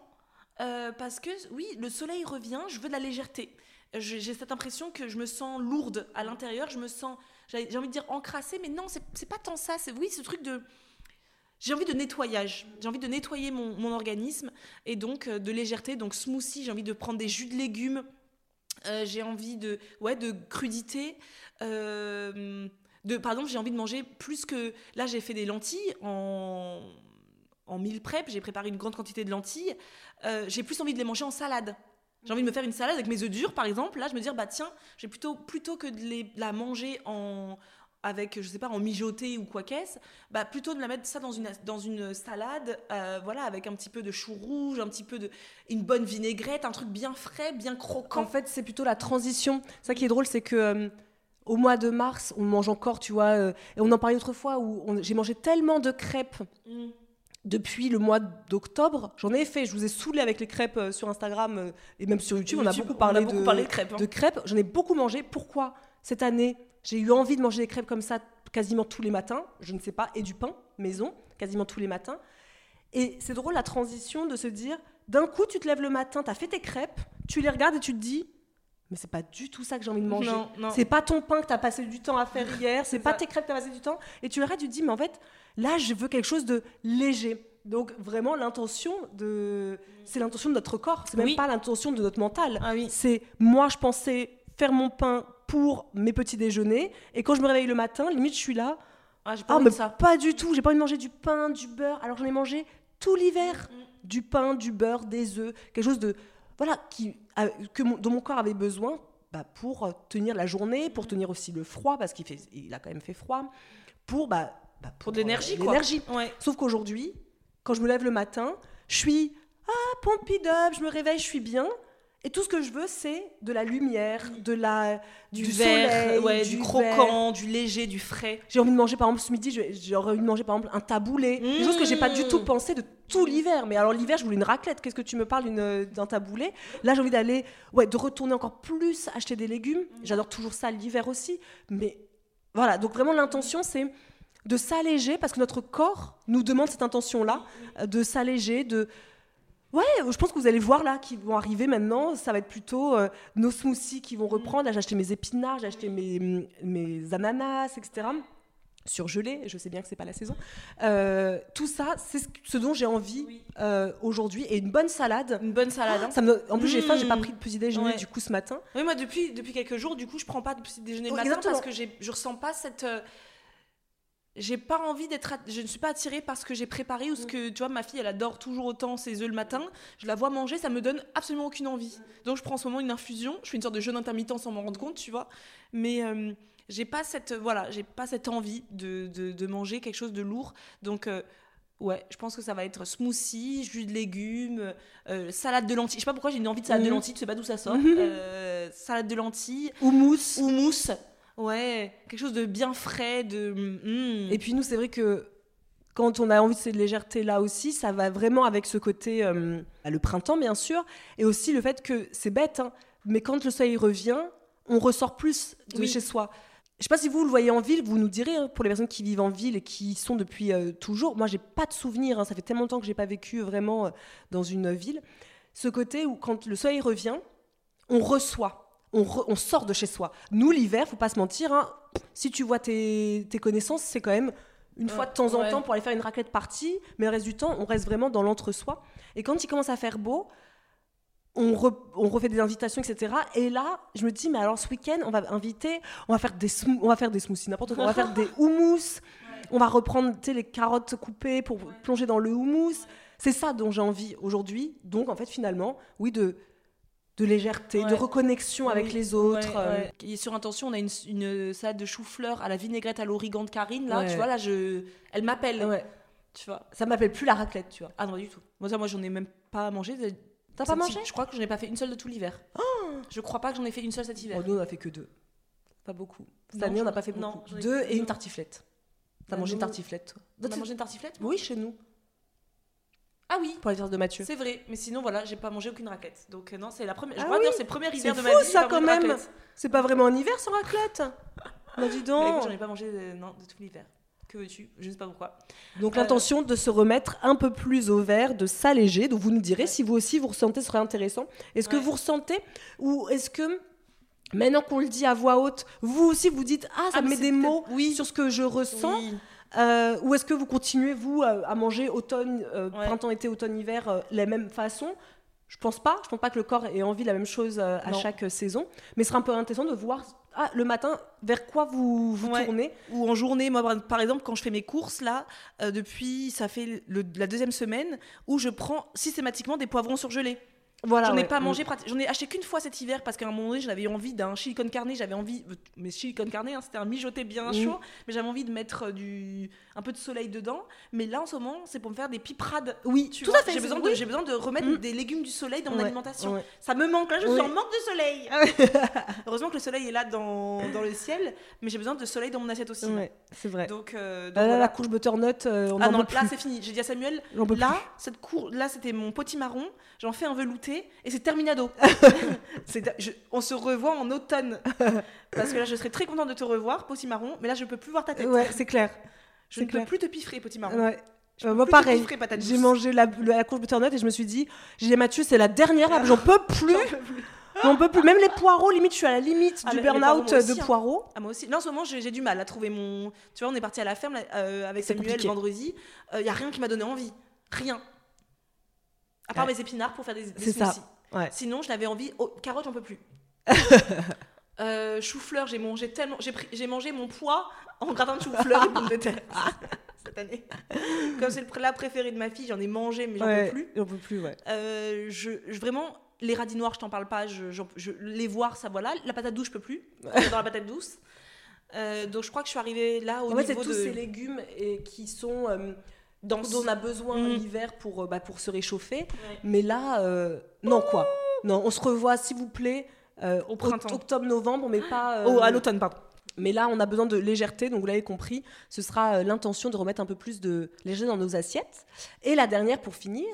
Euh, parce que oui, le soleil revient, je veux de la légèreté. J'ai cette impression que je me sens lourde à l'intérieur, je me sens, j'ai envie de dire encrassée, mais non, c'est pas tant ça. C'est oui, ce truc de, j'ai envie de nettoyage, j'ai envie de nettoyer mon, organisme et donc euh, de légèreté. Donc smoothie, j'ai envie de prendre des jus de légumes, euh, j'ai envie de, ouais, de crudité. Euh, de, par j'ai envie de manger plus que. Là, j'ai fait des lentilles en, en meal prep, j'ai préparé une grande quantité de lentilles. j'ai plus envie de les manger en salade. J'ai envie de me faire une salade avec mes œufs durs, par exemple. Là, je me dis, bah tiens, j'ai plutôt, plutôt que de les, la manger en, avec, je sais pas, en mijoté ou quoi qu'est-ce, bah plutôt de la mettre ça dans une, dans une salade, euh, voilà, avec un petit peu de chou rouge, un petit peu de, une bonne vinaigrette, un truc bien frais, bien croquant. En fait, c'est plutôt la transition. Ça qui est drôle, c'est que euh, au mois de mars, on mange encore, tu vois, euh, et on en parlait autrefois où j'ai mangé tellement de crêpes. Mm. Depuis le mois d'octobre, j'en ai fait. Je vous ai saoulé avec les crêpes sur Instagram et même sur YouTube. on a beaucoup parlé, de, parlé de crêpes. Hein. De crêpes. J'en ai beaucoup mangé. Pourquoi cette année j'ai eu envie de manger des crêpes comme ça quasiment tous les matins, je ne sais pas, et du pain maison quasiment tous les matins. Et c'est drôle la transition de se dire, d'un coup tu te lèves le matin, tu as fait tes crêpes, tu les regardes et tu te dis, mais c'est pas du tout ça que j'ai envie de manger. C'est pas ton pain que tu as passé du temps à faire [LAUGHS] hier, c'est pas tes crêpes que tu as passé du temps. Et tu regardes, tu te dis, mais en fait, là, je veux quelque chose de léger. Donc vraiment l'intention de c'est l'intention de notre corps, c'est même pas l'intention de notre mental. Ah oui. C'est moi je pensais faire mon pain pour mes petits déjeuners. Et quand je me réveille le matin, limite, je suis là. Ah, pas ah, mais ça. pas du tout. J'ai pas envie de manger du pain, du beurre. Alors j'en ai mangé tout l'hiver. Mm. Du pain, du beurre, des œufs. Quelque chose de. Voilà, qui, que dont mon corps avait besoin bah, pour tenir la journée, pour mm. tenir aussi le froid, parce qu'il fait, il a quand même fait froid. Pour, bah, bah pour, de l'énergie, euh, l'énergie. Sauf qu'aujourd'hui, quand je me lève le matin, je suis. Ah, pompe up, je me réveille, je suis bien. Et tout ce que je veux, c'est de la lumière, de la, Du, du, vert, soleil, ouais, du, du, vert. croquant, du léger, du frais. J'ai envie de manger, par exemple, ce midi, j'aurais envie de manger, par exemple, un taboulé. Des choses que j'ai pas du tout Mmh. pensé de tout l'hiver. Mais alors, l'hiver, je voulais une raclette. Qu'est-ce que tu me parles d'un taboulé? Là, j'ai envie d'aller, ouais, de retourner encore plus acheter des légumes. J'adore toujours ça l'hiver aussi. Mais voilà, donc vraiment, l'intention, c'est de s'alléger parce que notre corps nous demande cette intention-là, euh, de s'alléger, de. Ouais, je pense que vous allez voir là qui vont arriver maintenant. Ça va être plutôt euh, nos smoothies qui vont reprendre. Là, j'ai acheté mes épinards, j'ai acheté mes, mes ananas, etc. Surgelés, je sais bien que c'est pas la saison. Euh, tout ça, c'est ce, ce dont j'ai envie euh, aujourd'hui. Et une bonne salade. Une bonne salade. hein. Ça me, en plus, j'ai faim, j'ai pas Mmh. pris de petit déjeuner Ouais. du coup ce matin. Oui, moi, depuis, depuis quelques jours, du coup, je prends pas de petit déjeuner le Ouais, matin exactement. parce que je ressens pas cette. J'ai pas envie d'être. att- Je ne suis pas attirée par ce que j'ai préparé ou ce que. Tu vois, ma fille, elle adore toujours autant ses œufs le matin. Je la vois manger, ça me donne absolument aucune envie. Donc, je prends en ce moment une infusion. Je fais une sorte de jeûne intermittent sans m'en rendre compte, tu vois. Mais. euh, j'ai pas cette voilà j'ai pas cette envie de, de, de manger quelque chose de lourd donc euh, ouais je pense que ça va être smoothie jus de légumes euh, salade de lentilles je sais pas pourquoi j'ai une envie de salade de Mhm. lentilles je sais pas d'où ça sort. Euh, salade de lentilles Houmous. ou mousse ouais quelque chose de bien frais de mm. Et puis nous, c'est vrai que quand on a envie de cette légèreté là aussi, ça va vraiment avec ce côté, euh, bah, le printemps bien sûr, et aussi le fait que c'est bête, hein, mais quand le soleil revient, on ressort plus de Oui. chez soi. Je sais pas si vous le voyez en ville, vous nous direz, hein, pour les personnes qui vivent en ville et qui y sont depuis euh, toujours. Moi, j'ai pas de souvenir, hein, ça fait tellement longtemps que j'ai pas vécu vraiment euh, dans une ville. Ce côté où quand le soleil revient, on reçoit, on, re- on sort de chez soi. Nous, l'hiver, faut pas se mentir, hein, si tu vois tes, tes connaissances, c'est quand même une fois de temps en ouais. temps pour aller faire une raclette partie, mais le reste du temps, on reste vraiment dans l'entre-soi. Et quand il commence à faire beau, on, re- on refait des invitations, etc. Et là, je me dis, mais alors ce week-end, on va inviter, on va faire des, on va faire des smoothies, n'importe quoi, on va faire des [LAUGHS] houmous, on va reprendre les carottes coupées pour plonger dans le houmous. C'est ça dont j'ai envie aujourd'hui. Donc, en fait, finalement, oui, de, de légèreté, de reconnexion avec Oui, les autres. ouais, euh, ouais. Et sur intention, on a une, une salade de chou-fleur à la vinaigrette à l'origan de Karine. Là, Ouais. tu vois, là, je... elle m'appelle. ouais. Tu vois. Ça m'appelle plus la raclette, tu vois. Ah non, pas du tout. Moi, ça, moi, j'en ai même pas mangé. T'as pas mangé? Je crois que j'en ai pas fait une seule de tout l'hiver. je crois pas que j'en ai fait une seule cet hiver. Oh, Nous, on a fait que deux. Pas beaucoup. Cette Non, année, on n'a pas fait non, beaucoup. ai deux et une tartiflette. T'as Bah, mangé une tartiflette, toi? a mangé une tartiflette? Oui, chez nous. Ah oui, Pour l'anniversaire de Mathieu. c'est vrai. Mais sinon, voilà, j'ai pas mangé aucune raclette. Donc, euh, non, c'est la première. Je Ah crois oui, d'ailleurs, c'est le premier hiver de fou, ma vie. ça, j'ai pas quand de même. C'est pas vraiment un hiver sans raclette [LAUGHS] Bah dis donc. j'en ai pas mangé euh, non, de tout l'hiver. Que veux-tu? Je sais pas pourquoi. Donc Euh, l'intention de se remettre un peu plus au vert, de s'alléger. Donc vous nous direz si vous aussi vous ressentez, ce serait intéressant. Est-ce que vous ressentez ou est-ce que maintenant qu'on le dit à voix haute, vous aussi vous dites ah ça Ah, me met c'est des mots oui. sur ce que je ressens Oui. Euh, ou est-ce que vous continuez vous à, manger automne, euh, Ouais. printemps, été, automne, hiver euh, la même façon Je pense pas. Je pense pas que le corps ait envie de la même chose euh, à chaque euh, saison. Mais ce serait un peu intéressant de voir ah, le matin vers quoi vous vous Ouais. tournez? Ou en journée, moi par- par exemple, quand je fais mes courses là, euh, depuis ça fait le- la deuxième semaine où je prends systématiquement des poivrons surgelés. Voilà. J'en ai ouais. pas Mm. mangé, j'en ai acheté qu'une fois cet hiver parce qu'à un moment donné j'avais envie d'un chili con carne, j'avais envie, mais chili con carne, hein, c'était un mijoté bien Mm. chaud, mais j'avais envie de mettre euh, du un peu de soleil dedans. Mais là en ce moment c'est pour me faire des piperades. Oui, Tu tout vois, à fait. J'ai besoin, oui. de, j'ai besoin de remettre Mm. des légumes du soleil dans mon Ouais, alimentation. ouais. Ça me manque là, je suis en manque de soleil. [LAUGHS] Heureusement que le soleil est là dans, dans le ciel, mais j'ai besoin de soleil dans mon assiette aussi. C'est vrai. Donc, euh, donc Ah là, voilà. la couche butternut, euh, on Ah en non, peut là c'est fini. J'ai dit à Samuel, là, cette cour, là c'était mon potimarron. J'en fais un velouté et c'est terminado. [LAUGHS] Je- on se revoit en automne parce que là je serais très contente de te revoir, potimarron. Mais là je peux plus voir ta tête. Ouais, c'est clair. je ne peux plus te piffrer, potimarron. Ouais. Euh, moi, pareil. J'ai mangé la, le- la couche butternut et je me suis dit, j'ai dit Mathieu, c'est la dernière, j'en peux plus. J'en peux plus. Même les poirots, limite, je suis à la limite Ah, du burn-out poireaux, de hein. poireaux. Ah, moi aussi. Là, en ce moment, j'ai du mal à trouver mon. Tu vois, on est parti à la ferme là, euh, avec Samuel compliqué. vendredi. Il y a rien qui m'a donné envie. Rien. À part Ouais. mes épinards pour faire des, des C'est ça. smoothies. Ouais. Sinon, je l'avais envie. Oh, carotte, j'en peux plus. [LAUGHS] Euh, chou-fleur, j'ai mangé tellement. J'ai mangé mon poids en gratin de chou-fleur et pommes de terre [LAUGHS] cette année. Comme c'est le plat préféré de ma fille, j'en ai mangé, mais j'en Ouais, peux plus. J'en peux plus, ouais. Euh, je, je- vraiment, les radis noirs, je t'en parle pas. Je, j'en- je- les voir, ça voilà. La patate douce, je peux plus. [LAUGHS] Dans la patate douce. Euh, donc je crois que je suis arrivée là au En fait, c'est niveau tous de. ces légumes et qui sont. Euh, dont on a besoin Mm. l'hiver pour, euh, bah, pour se réchauffer. Mais là, euh, non, quoi. Non, on se revoit, s'il vous plaît, euh, Au printemps. octobre-novembre, mais pas. euh, Oh, à l'automne, pardon. Mais là, on a besoin de légèreté, donc vous l'avez compris, ce sera euh, l'intention de remettre un peu plus de légèreté dans nos assiettes. Et la dernière, pour finir,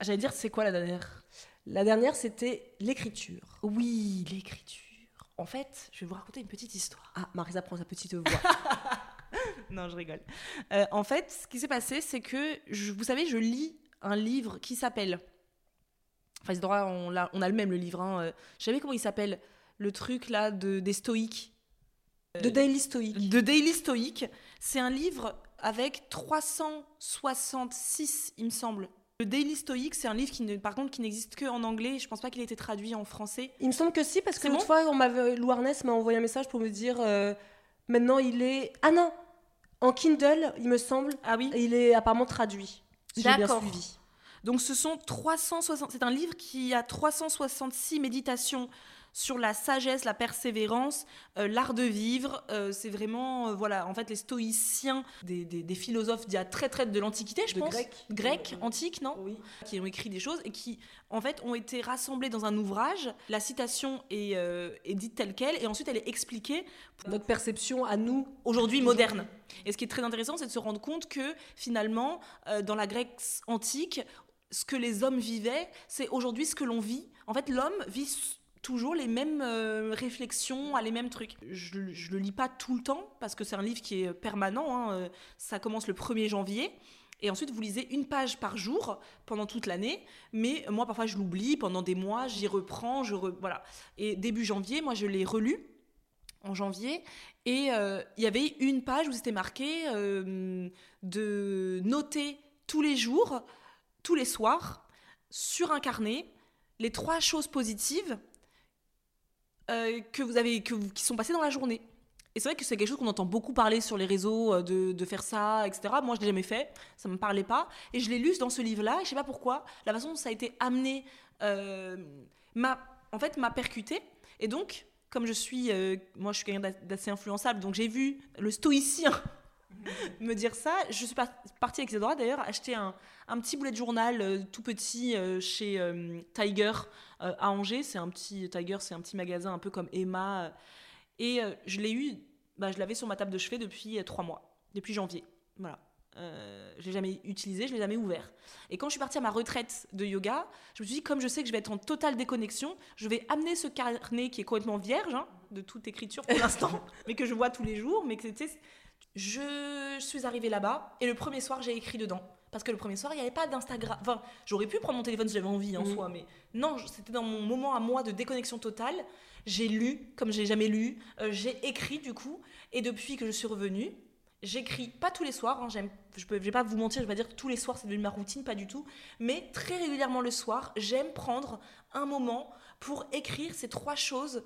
J'allais dire, c'est quoi la dernière? la dernière, c'était l'écriture. Oui, l'écriture. En fait, je vais vous raconter une petite histoire. Ah, Marisa prend sa petite voix. [LAUGHS] [LAUGHS] Non, je rigole. Euh, en fait, ce qui s'est passé, c'est que, je- vous savez, je lis un livre qui s'appelle. Enfin, c'est droit, on, l'a- on a le même, le livre. Hein. euh, Je savais comment il s'appelle. Le truc là de, des stoïques. de Daily Stoic. De Daily Stoïque. C'est un livre avec 366, il me semble. Le Daily Stoique, c'est un livre qui, ne, par contre, qui n'existe que en anglais. Je pense pas qu'il ait été traduit en français. Il me semble que si, parce que l'autre bon fois, on m'avait, m'a envoyé un message pour me dire euh, maintenant il est. Ah non En Kindle, il me semble, Ah oui il est apparemment traduit. Si j'ai bien D'accord. suivi. Donc ce sont 360 c'est un livre qui a 366 méditations sur la sagesse, la persévérance, euh, l'art de vivre. Euh, c'est vraiment euh, voilà, en fait les stoïciens des, des- des philosophes d'il y a très très de l'antiquité, je De pense. grec. Grecs, antiques, non Oui. qui ont écrit des choses et qui, en fait, ont été rassemblées dans un ouvrage. La citation est, est dite telle qu'elle et ensuite elle est expliquée Notre perception à nous. aujourd'hui moderne. Et ce qui est très intéressant, c'est de se rendre compte que finalement, dans la Grèce antique, ce que les hommes vivaient, c'est aujourd'hui ce que l'on vit. En fait, l'homme vit toujours les mêmes euh, réflexions, a les mêmes trucs. Je, le lis pas tout le temps parce que c'est un livre qui est permanent. hein, euh, Ça commence le 1er janvier. Et ensuite, vous lisez une page par jour pendant toute l'année. Mais moi, parfois, je l'oublie. Pendant des mois, j'y reprends. Je re- Voilà. Et début janvier, moi, je l'ai relu en janvier. Et euh, il y avait une page où c'était marqué de noter tous les jours, tous les soirs, sur un carnet, les trois choses positives euh, que vous avez, qui sont passées dans la journée. Et c'est vrai que c'est quelque chose qu'on entend beaucoup parler sur les réseaux, euh, de, faire ça, etc. Moi, je l'ai jamais fait, ça me parlait pas. Et je l'ai lu dans ce livre-là, et je sais pas pourquoi, la façon dont ça a été amené euh, m'a, en fait, m'a percuté. Et donc, comme je suis, moi, je suis quelqu'un d'a- d'assez influençable, donc j'ai vu le stoïcien [LAUGHS] me dire ça. Je suis partie avec Isadora d'ailleurs acheter un, petit boulet de journal tout petit chez Tiger euh, à Angers. C'est un petit Tiger, c'est un petit magasin un peu comme Emma. euh, et euh, je l'ai eu, bah, je l'avais sur ma table de chevet depuis trois mois, depuis janvier. Voilà. Euh, je l'ai jamais utilisé, je l'ai jamais ouvert. Et quand je suis partie à ma retraite de yoga, je me suis dit, comme je sais que je vais être en totale déconnexion, je vais amener ce carnet qui est complètement vierge hein, de toute écriture pour l'instant, [LAUGHS] mais que je vois tous les jours, mais que c'était... Je suis arrivée là-bas et le premier soir, j'ai écrit dedans. Parce que le premier soir, il n'y avait pas d'Instagram. Enfin, j'aurais pu prendre mon téléphone si j'avais envie en Mhm. soi, mais non, c'était dans mon moment à moi de déconnexion totale. J'ai lu comme j'ai jamais lu. euh, j'ai écrit du coup. Et depuis que je suis revenue, j'écris pas tous les soirs. hein, j'aime, je ne vais pas vous mentir, je vais pas dire que tous les soirs c'est devenu ma routine, pas du tout. Mais très régulièrement le soir, j'aime prendre un moment pour écrire ces trois choses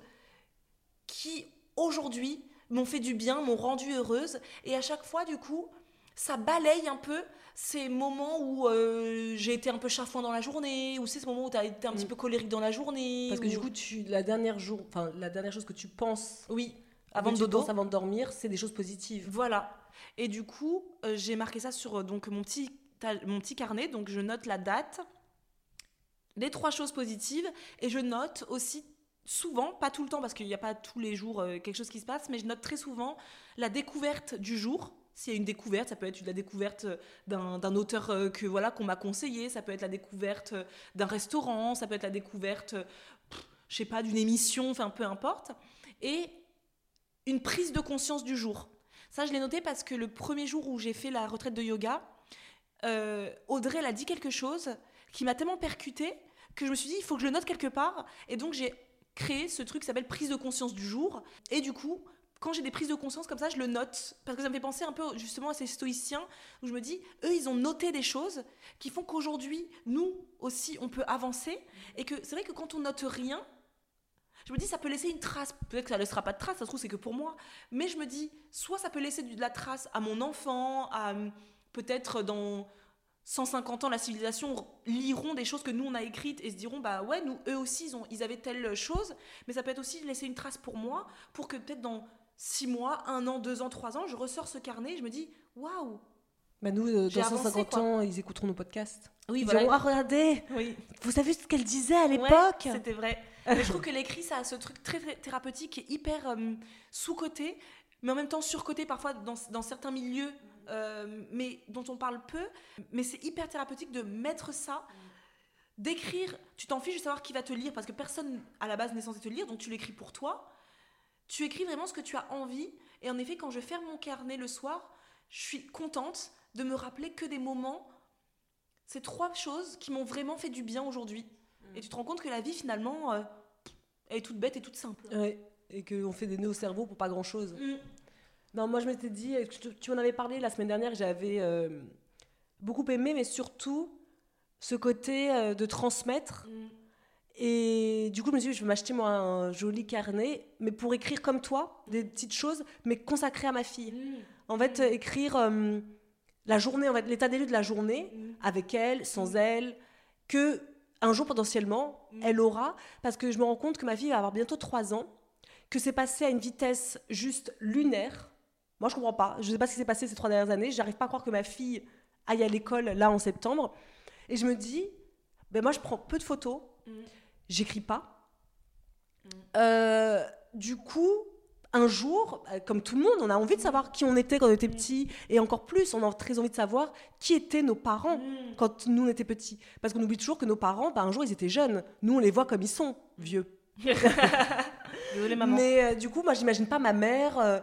qui aujourd'hui m'ont fait du bien, m'ont rendue heureuse. Et à chaque fois, du coup, ça balaye un peu ces moments où euh, j'ai été un peu chafouin dans la journée, ou c'est ce moment où tu as été un petit Mm. peu colérique dans la journée. Parce que ou- du coup, tu, la, dernière jour, enfin, la dernière chose que tu penses oui, avant de de dodo. avant de dormir, c'est des choses positives. Voilà. Et du coup, euh, j'ai marqué ça sur euh, donc, mon, petit, mon petit carnet. Donc, je note la date, les trois choses positives. Et je note aussi souvent, pas tout le temps parce qu'il n'y a pas tous les jours quelque chose qui se passe, mais je note très souvent la découverte du jour. S'il y a une découverte, ça peut être la découverte euh, d'un auteur euh, que voilà qu'on m'a conseillé, ça peut être la découverte euh, d'un restaurant, ça peut être la découverte, pff, je sais pas, d'une émission, enfin peu importe. Et une prise de conscience du jour. Ça, je l'ai noté parce que le premier jour où j'ai fait la retraite de yoga, Audrey elle a dit quelque chose qui m'a tellement percuté que je me suis dit, il faut que je le note quelque part. Et donc, j'ai créé ce truc qui s'appelle prise de conscience du jour. Et du coup, quand j'ai des prises de conscience comme ça, je le note. Parce que ça me fait penser un peu justement à ces stoïciens où je me dis, eux, ils ont noté des choses qui font qu'aujourd'hui, nous aussi, on peut avancer. Et que c'est vrai que quand on note rien, je me dis, ça peut laisser une trace. Peut-être que ça ne laissera pas de trace, ça se trouve, c'est que pour moi. Mais je me dis, soit ça peut laisser de la trace à mon enfant, à peut-être dans 150 ans, la civilisation liront des choses que nous, on a écrites et se diront, bah ouais, nous, eux aussi, ils, ils avaient telle chose. Mais ça peut être aussi laisser une trace pour moi, pour que peut-être dans 6 mois, 1 an, 2 ans, 3 ans, je ressors ce carnet et je me dis, waouh, Bah nous, euh, dans 150 ans, ils écouteront nos podcasts. Oui, ils voilà. diront, ah, regardez, Oui. vous avez vu ce qu'elle disait à Ouais, l'époque C'était vrai. Mais je trouve que l'écrit, ça a ce truc très, très thérapeutique est hyper euh, sous-coté, mais en même temps surcoté parfois dans, dans certains milieux, euh, mais dont on parle peu. Mais c'est hyper thérapeutique de mettre ça, d'écrire. Tu t'en fiches de savoir qui va te lire, parce que personne à la base n'est censé te lire, donc tu l'écris pour toi. Tu écris vraiment ce que tu as envie. Et en effet, quand je ferme mon carnet le soir, je suis contente de me rappeler que des moments. Ces trois choses qui m'ont vraiment fait du bien aujourd'hui. Et tu te rends compte que la vie, finalement, euh, elle est toute bête et toute simple. Ouais, et qu'on fait des nœuds au cerveau pour pas grand-chose. Mm. Non, moi je m'étais dit, euh, tu, m'en avais parlé la semaine dernière, j'avais euh, beaucoup aimé, mais surtout ce côté euh, de transmettre. Mm. Et du coup, je me suis dit, je vais m'acheter moi un joli carnet, mais pour écrire comme toi, des petites choses, mais consacrées à ma fille. Mm. En fait, écrire euh, la journée, en fait, l'état des lieux de la journée, Mm. avec elle, sans elle, que un jour potentiellement, elle aura, parce que je me rends compte que ma fille va avoir bientôt 3 ans, que c'est passé à une vitesse juste lunaire. Moi, je comprends pas. Je sais pas ce qui s'est passé ces trois dernières années. J'arrive pas à croire que ma fille aille à l'école là en septembre. Et je me dis, ben moi, je prends peu de photos, Mm. J'écris pas. Euh, du coup, un jour, euh, comme tout le monde, on a envie de savoir qui on était quand on était petit, et encore plus, on a très envie de savoir qui étaient nos parents Mm. quand nous on était petits. Parce qu'on oublie toujours que nos parents, bah, un jour, ils étaient jeunes. Nous, on les voit comme ils sont, vieux. [LAUGHS] Désolée, maman. Mais euh, du coup, moi, j'imagine pas ma mère euh,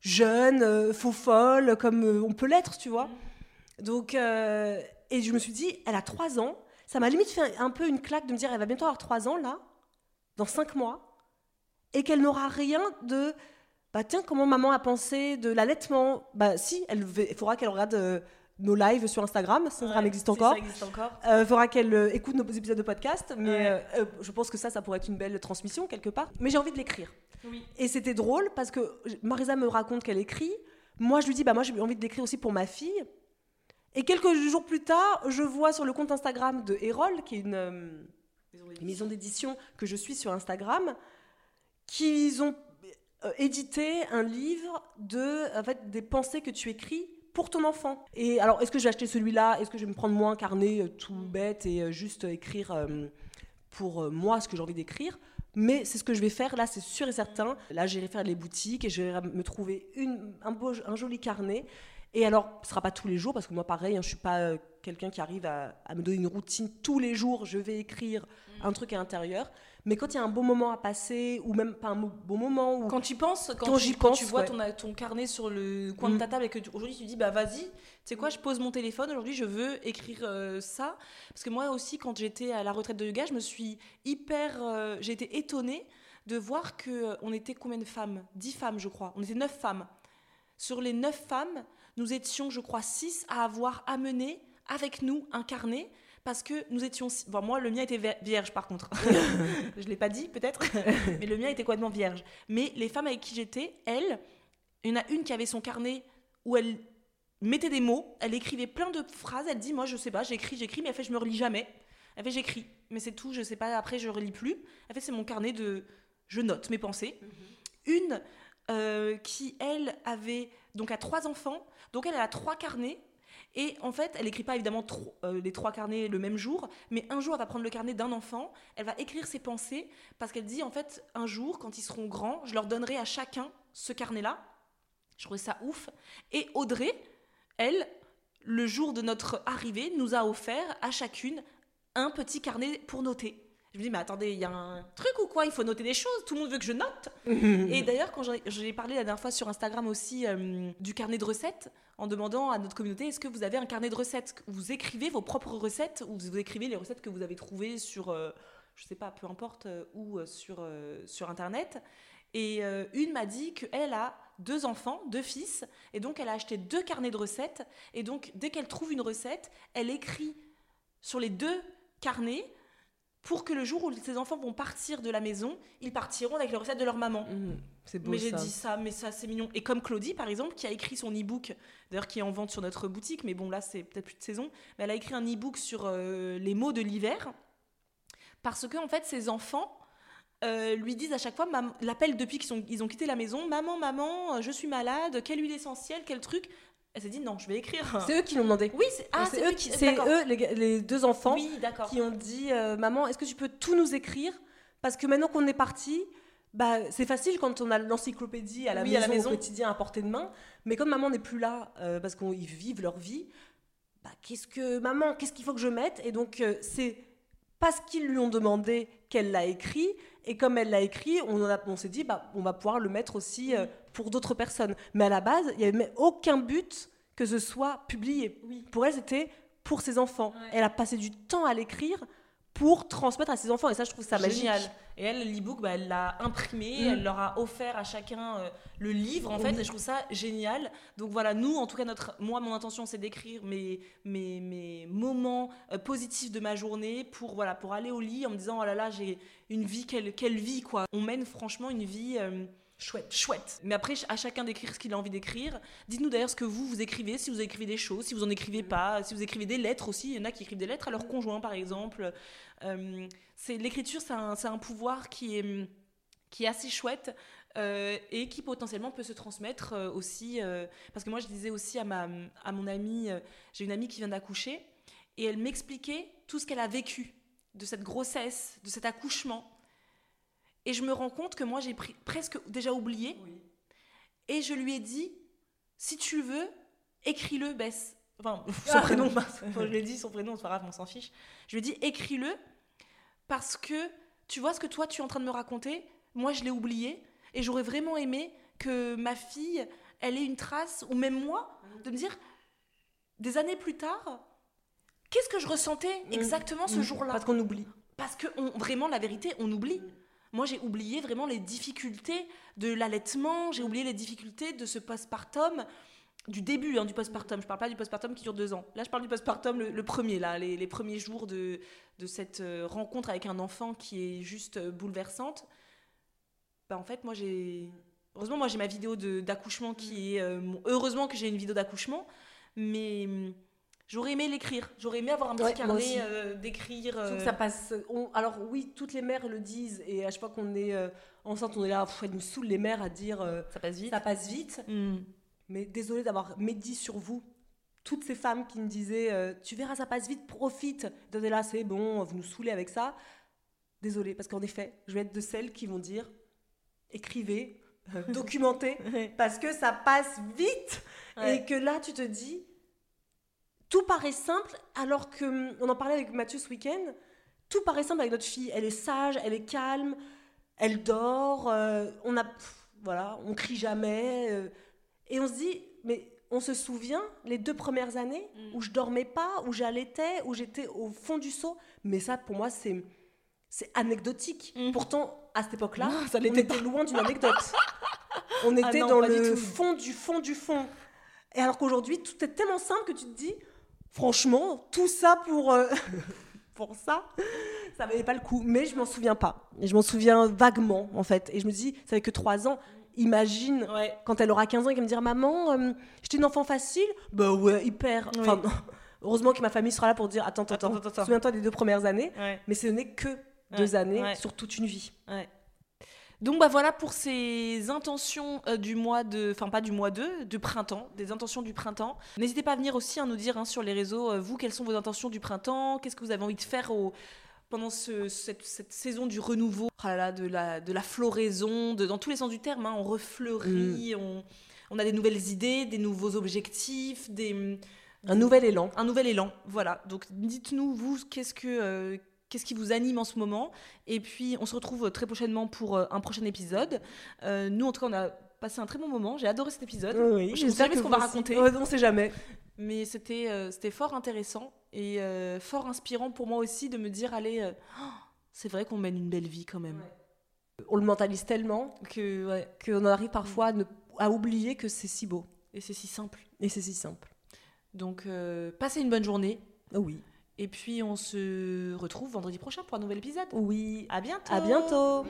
jeune, euh, faux folle, comme on peut l'être, tu vois. Donc, euh, et je me suis dit, elle a 3 ans. Ça m'a limite fait un, un peu une claque de me dire, elle va bientôt avoir 3 ans, là, dans 5 mois, et qu'elle n'aura rien de. Bah tiens, comment maman a pensé de l'allaitement? Bah si, elle, il faudra qu'elle regarde euh, nos lives sur Instagram, Instagram Ouais, existe encore. Ça existe encore. Euh, faudra qu'elle euh, écoute nos épisodes de podcast, mais Ouais. euh, je pense que ça, ça pourrait être une belle transmission quelque part. Mais j'ai envie de l'écrire. Oui. Et c'était drôle parce que Marisa me raconte qu'elle écrit. Moi, je lui dis, bah moi, j'ai envie de l'écrire aussi pour ma fille. Et quelques jours plus tard, je vois sur le compte Instagram de Erol, qui est une euh, maison d'édition que je suis sur Instagram, qu'ils ont euh, édité un livre de, en fait, des pensées que tu écris pour ton enfant. Et alors, est-ce que je vais acheter celui-là? Est-ce que je vais me prendre moi un carnet euh, tout bête et juste écrire pour moi ce que j'ai envie d'écrire? Mais c'est ce que je vais faire là, c'est sûr et certain. Là, j'irai faire les boutiques et je vais me trouver une, un, beau, un joli carnet. Et alors, ce sera pas tous les jours parce que moi, pareil, hein, je suis pas euh, quelqu'un qui arrive à, à me donner une routine tous les jours. Je vais écrire un truc à l'intérieur. Mais quand il y a un beau moment à passer, ou même pas un beau moment, ou Quand tu penses, quand, Quand tu, quand vois ouais. ton, ton carnet sur le coin de ta table et que tu- aujourd'hui tu dis bah vas-y, tu sais quoi, je pose mon téléphone, aujourd'hui je veux écrire euh, ça. Parce que moi aussi, quand j'étais à la retraite de yoga, je me suis hyper. euh, j'ai été étonnée de voir que euh, on était combien de femmes? 10 femmes, je crois. On était 9 femmes. Sur les 9 femmes, nous étions, je crois, 6 à avoir amené avec nous un carnet. Parce que nous étions. six- Bon, moi, le mien était vierge, par contre. [LAUGHS] je ne l'ai pas dit, peut-être. mais le mien était complètement vierge. Mais les femmes avec qui j'étais, elles, il y en a une qui avait son carnet où elle mettait des mots, elle écrivait plein de phrases. Elle dit Moi, je sais pas, j'écris, j'écris, mais elle fait Je me relis jamais. Elle fait J'écris, mais c'est tout, je sais pas, après, je relis plus. Elle fait C'est mon carnet de. Je note mes pensées. Une euh, qui, elle, avait. Donc, a trois enfants. Donc, elle, a trois carnets. Et en fait, elle écrit pas évidemment euh, les trois carnets le même jour, mais un jour, elle va prendre le carnet d'un enfant, elle va écrire ses pensées, parce qu'elle dit en fait, un jour, quand ils seront grands, je leur donnerai à chacun ce carnet-là. Je trouvais ça ouf. Et Audrey, elle, le jour de notre arrivée, nous a offert à chacune un petit carnet pour noter. Je me dis, mais attendez, il y a un truc ou quoi? Il faut noter des choses, tout le monde veut que je note. [LAUGHS] Et d'ailleurs, quand j'ai parlé la dernière fois sur Instagram aussi euh, du carnet de recettes, en demandant à notre communauté, est-ce que vous avez un carnet de recettes? Vous écrivez vos propres recettes ou vous écrivez les recettes que vous avez trouvées sur, euh, je sais pas, peu importe, euh, où euh, sur, euh, sur Internet. Et euh, une m'a dit qu'elle a deux enfants, deux fils, et donc elle a acheté deux carnets de recettes. Et donc, dès qu'elle trouve une recette, elle écrit sur les deux carnets pour que le jour où ses enfants vont partir de la maison, ils partiront avec les recettes de leur maman. Mmh, c'est beau Mais j'ai dit ça, mais ça c'est mignon. Et comme Claudie, par exemple, qui a écrit son e-book, d'ailleurs qui est en vente sur notre boutique, mais bon là c'est peut-être plus de saison, mais elle a écrit un e-book sur euh, les mots de l'hiver, parce que en fait ses enfants euh, lui disent à chaque fois, l'appellent depuis qu'ils ils ont quitté la maison, maman, maman, euh, je suis malade, quelle huile essentielle, quel truc? Elle s'est dit non, je vais écrire. C'est eux qui l'ont demandé. Oui, c'est ah, eux, qui, c'est eux les, les, deux enfants qui ont dit euh, maman, est-ce que tu peux tout nous écrire? Parce que maintenant qu'on est parti, bah, c'est facile quand on a l'encyclopédie à, la maison, au quotidien à portée de main. Mais quand maman n'est plus là, euh, parce qu'ils vivent leur vie, bah, qu'est-ce que maman, qu'est-ce qu'il faut que je mette? Et donc euh, c'est parce qu'ils lui ont demandé qu'elle l'a écrit. Et comme elle l'a écrit, on, on s'est dit, bah, on va pouvoir le mettre aussi pour d'autres personnes. Mais à la base, il n'y avait aucun but que ce soit publié. Pour elle, c'était pour ses enfants. Elle a passé du temps à l'écrire pour transmettre à ses enfants. Et ça, je trouve ça Génial. Et elle, l'e-book, bah, elle l'a imprimé, mm. elle leur a offert à chacun euh, le livre, en fait, et je trouve ça génial. Donc voilà, nous, en tout cas, notre, moi, mon intention, c'est d'écrire mes, mes, mes moments euh, positifs de ma journée pour, voilà, pour aller au lit en me disant, oh là là, j'ai une vie, quelle, quelle vie, quoi. On mène franchement une vie... Euh, Chouette. Chouette. Mais après, à chacun d'écrire ce qu'il a envie d'écrire. Dites-nous d'ailleurs ce que vous, vous écrivez, si vous écrivez des choses, si vous en écrivez pas, si vous écrivez des lettres aussi. Il y en a qui écrivent des lettres à leur conjoint, par exemple. Euh, c'est L'écriture, c'est un, pouvoir qui est, qui est assez chouette. Euh, et qui potentiellement peut se transmettre euh, aussi. parce que moi, je disais aussi à, ma, à mon amie, j'ai une amie qui vient d'accoucher, et elle m'expliquait tout ce qu'elle a vécu de cette grossesse, de cet accouchement. Et je me rends compte que moi, j'ai presque déjà oublié. Et je lui ai dit, si tu veux, écris-le, Bess. Enfin, [LAUGHS] son ah. prénom, je lui ai dit son prénom, c'est pas grave, on s'en fiche. Je lui ai dit, écris-le, parce que tu vois ce que toi, tu es en train de me raconter, moi, je l'ai oublié. Et j'aurais vraiment aimé que ma fille, elle ait une trace, ou même moi, de me dire, des années plus tard, qu'est-ce que je ressentais mm. exactement ce mm. jour-là? Parce qu'on oublie. Parce que vraiment, la vérité, on oublie. Moi, j'ai oublié vraiment les difficultés de l'allaitement, j'ai oublié les difficultés de ce postpartum, du début hein, du postpartum. Je parle pas du postpartum qui dure deux ans. Là, je parle du postpartum, le, premier, là, les, premiers jours de, de cette euh, rencontre avec un enfant qui est juste euh, bouleversante. Bah, en fait, moi, j'ai. Heureusement, moi, j'ai ma vidéo d'accouchement qui est. Euh, heureusement que j'ai une vidéo d'accouchement, mais J'aurais aimé l'écrire. J'aurais aimé avoir un petit carnet euh, d'écrire. Euh... ça passe. Alors oui, toutes les mères le disent et à chaque fois qu'on est euh, enceinte, on est là, pff, nous saoule les mères à dire. Euh, ça passe vite. Ça passe vite. Hmm. Mais désolée d'avoir médit sur vous. Toutes ces femmes qui me disaient, tu verras, ça passe vite, profite. De là, c'est bon, vous nous saoulez avec ça. Désolée, parce qu'en effet, je vais être de celles qui vont dire, écrivez, documentez, [LAUGHS] parce que ça passe vite et que là, tu te dis tout paraît simple, alors que hum, on en parlait avec Mathieu ce week-end. Tout paraît simple avec notre fille. Elle est sage, elle est calme, elle dort. Euh, on a, voilà, on crie jamais. Euh, et on se dit, mais on se souvient les deux premières années mm. où je dormais pas, où j'allaitais, où j'étais au fond du seau. Mais ça, pour moi, c'est c'est anecdotique. Mm. Pourtant, à cette époque-là, on était loin d'une anecdote. on ah était dans le fond du fond du fond. Et alors qu'aujourd'hui, tout est tellement simple que tu te dis, franchement, tout ça pour, euh, [LAUGHS] pour ça, ça valait pas le coup. Mais je m'en souviens pas. Et je m'en souviens vaguement, en fait. Et je me dis, ça fait que trois ans. Imagine quand elle aura 15 ans et qu'elle me dira Maman, euh, j'étais une enfant facile Bah ouais, hyper. Enfin, [LAUGHS] heureusement que ma famille sera là pour dire Attends, attends, attends, souviens-toi des deux premières années. Mais ce n'est que deux années sur toute une vie. Donc bah voilà pour ces intentions euh, du mois de, enfin pas du mois de, du printemps, des intentions du printemps. N'hésitez pas à venir aussi à nous dire hein, sur les réseaux, euh, vous quelles sont vos intentions du printemps, qu'est-ce que vous avez envie de faire au, pendant cette, saison du renouveau, oh de, la, de la floraison, de, dans tous les sens du terme, hein, on refleurit, mm. on, on, a des nouvelles idées, des nouveaux objectifs, des... Un nouvel élan. Un nouvel élan, voilà. Donc dites-nous, vous, qu'est-ce que, euh, qu'est-ce qui vous anime en ce moment. Et puis, on se retrouve très prochainement pour euh, un prochain épisode. Euh, nous, en tout cas, on a passé un très bon moment. J'ai adoré cet épisode. Oui, je ne sais pas ce qu'on va raconter. on ne sait jamais. Mais c'était euh, c'était fort intéressant et fort inspirant pour moi aussi de me dire allez, oh, c'est vrai qu'on mène une belle vie quand même. On le mentalise tellement que ouais, qu'on arrive parfois à, à oublier que c'est si beau. Et c'est si simple. Et c'est si simple. Donc, passez une bonne journée. Oui. Et puis on se retrouve vendredi prochain pour un nouvel épisode. Oui. À bientôt. À bientôt.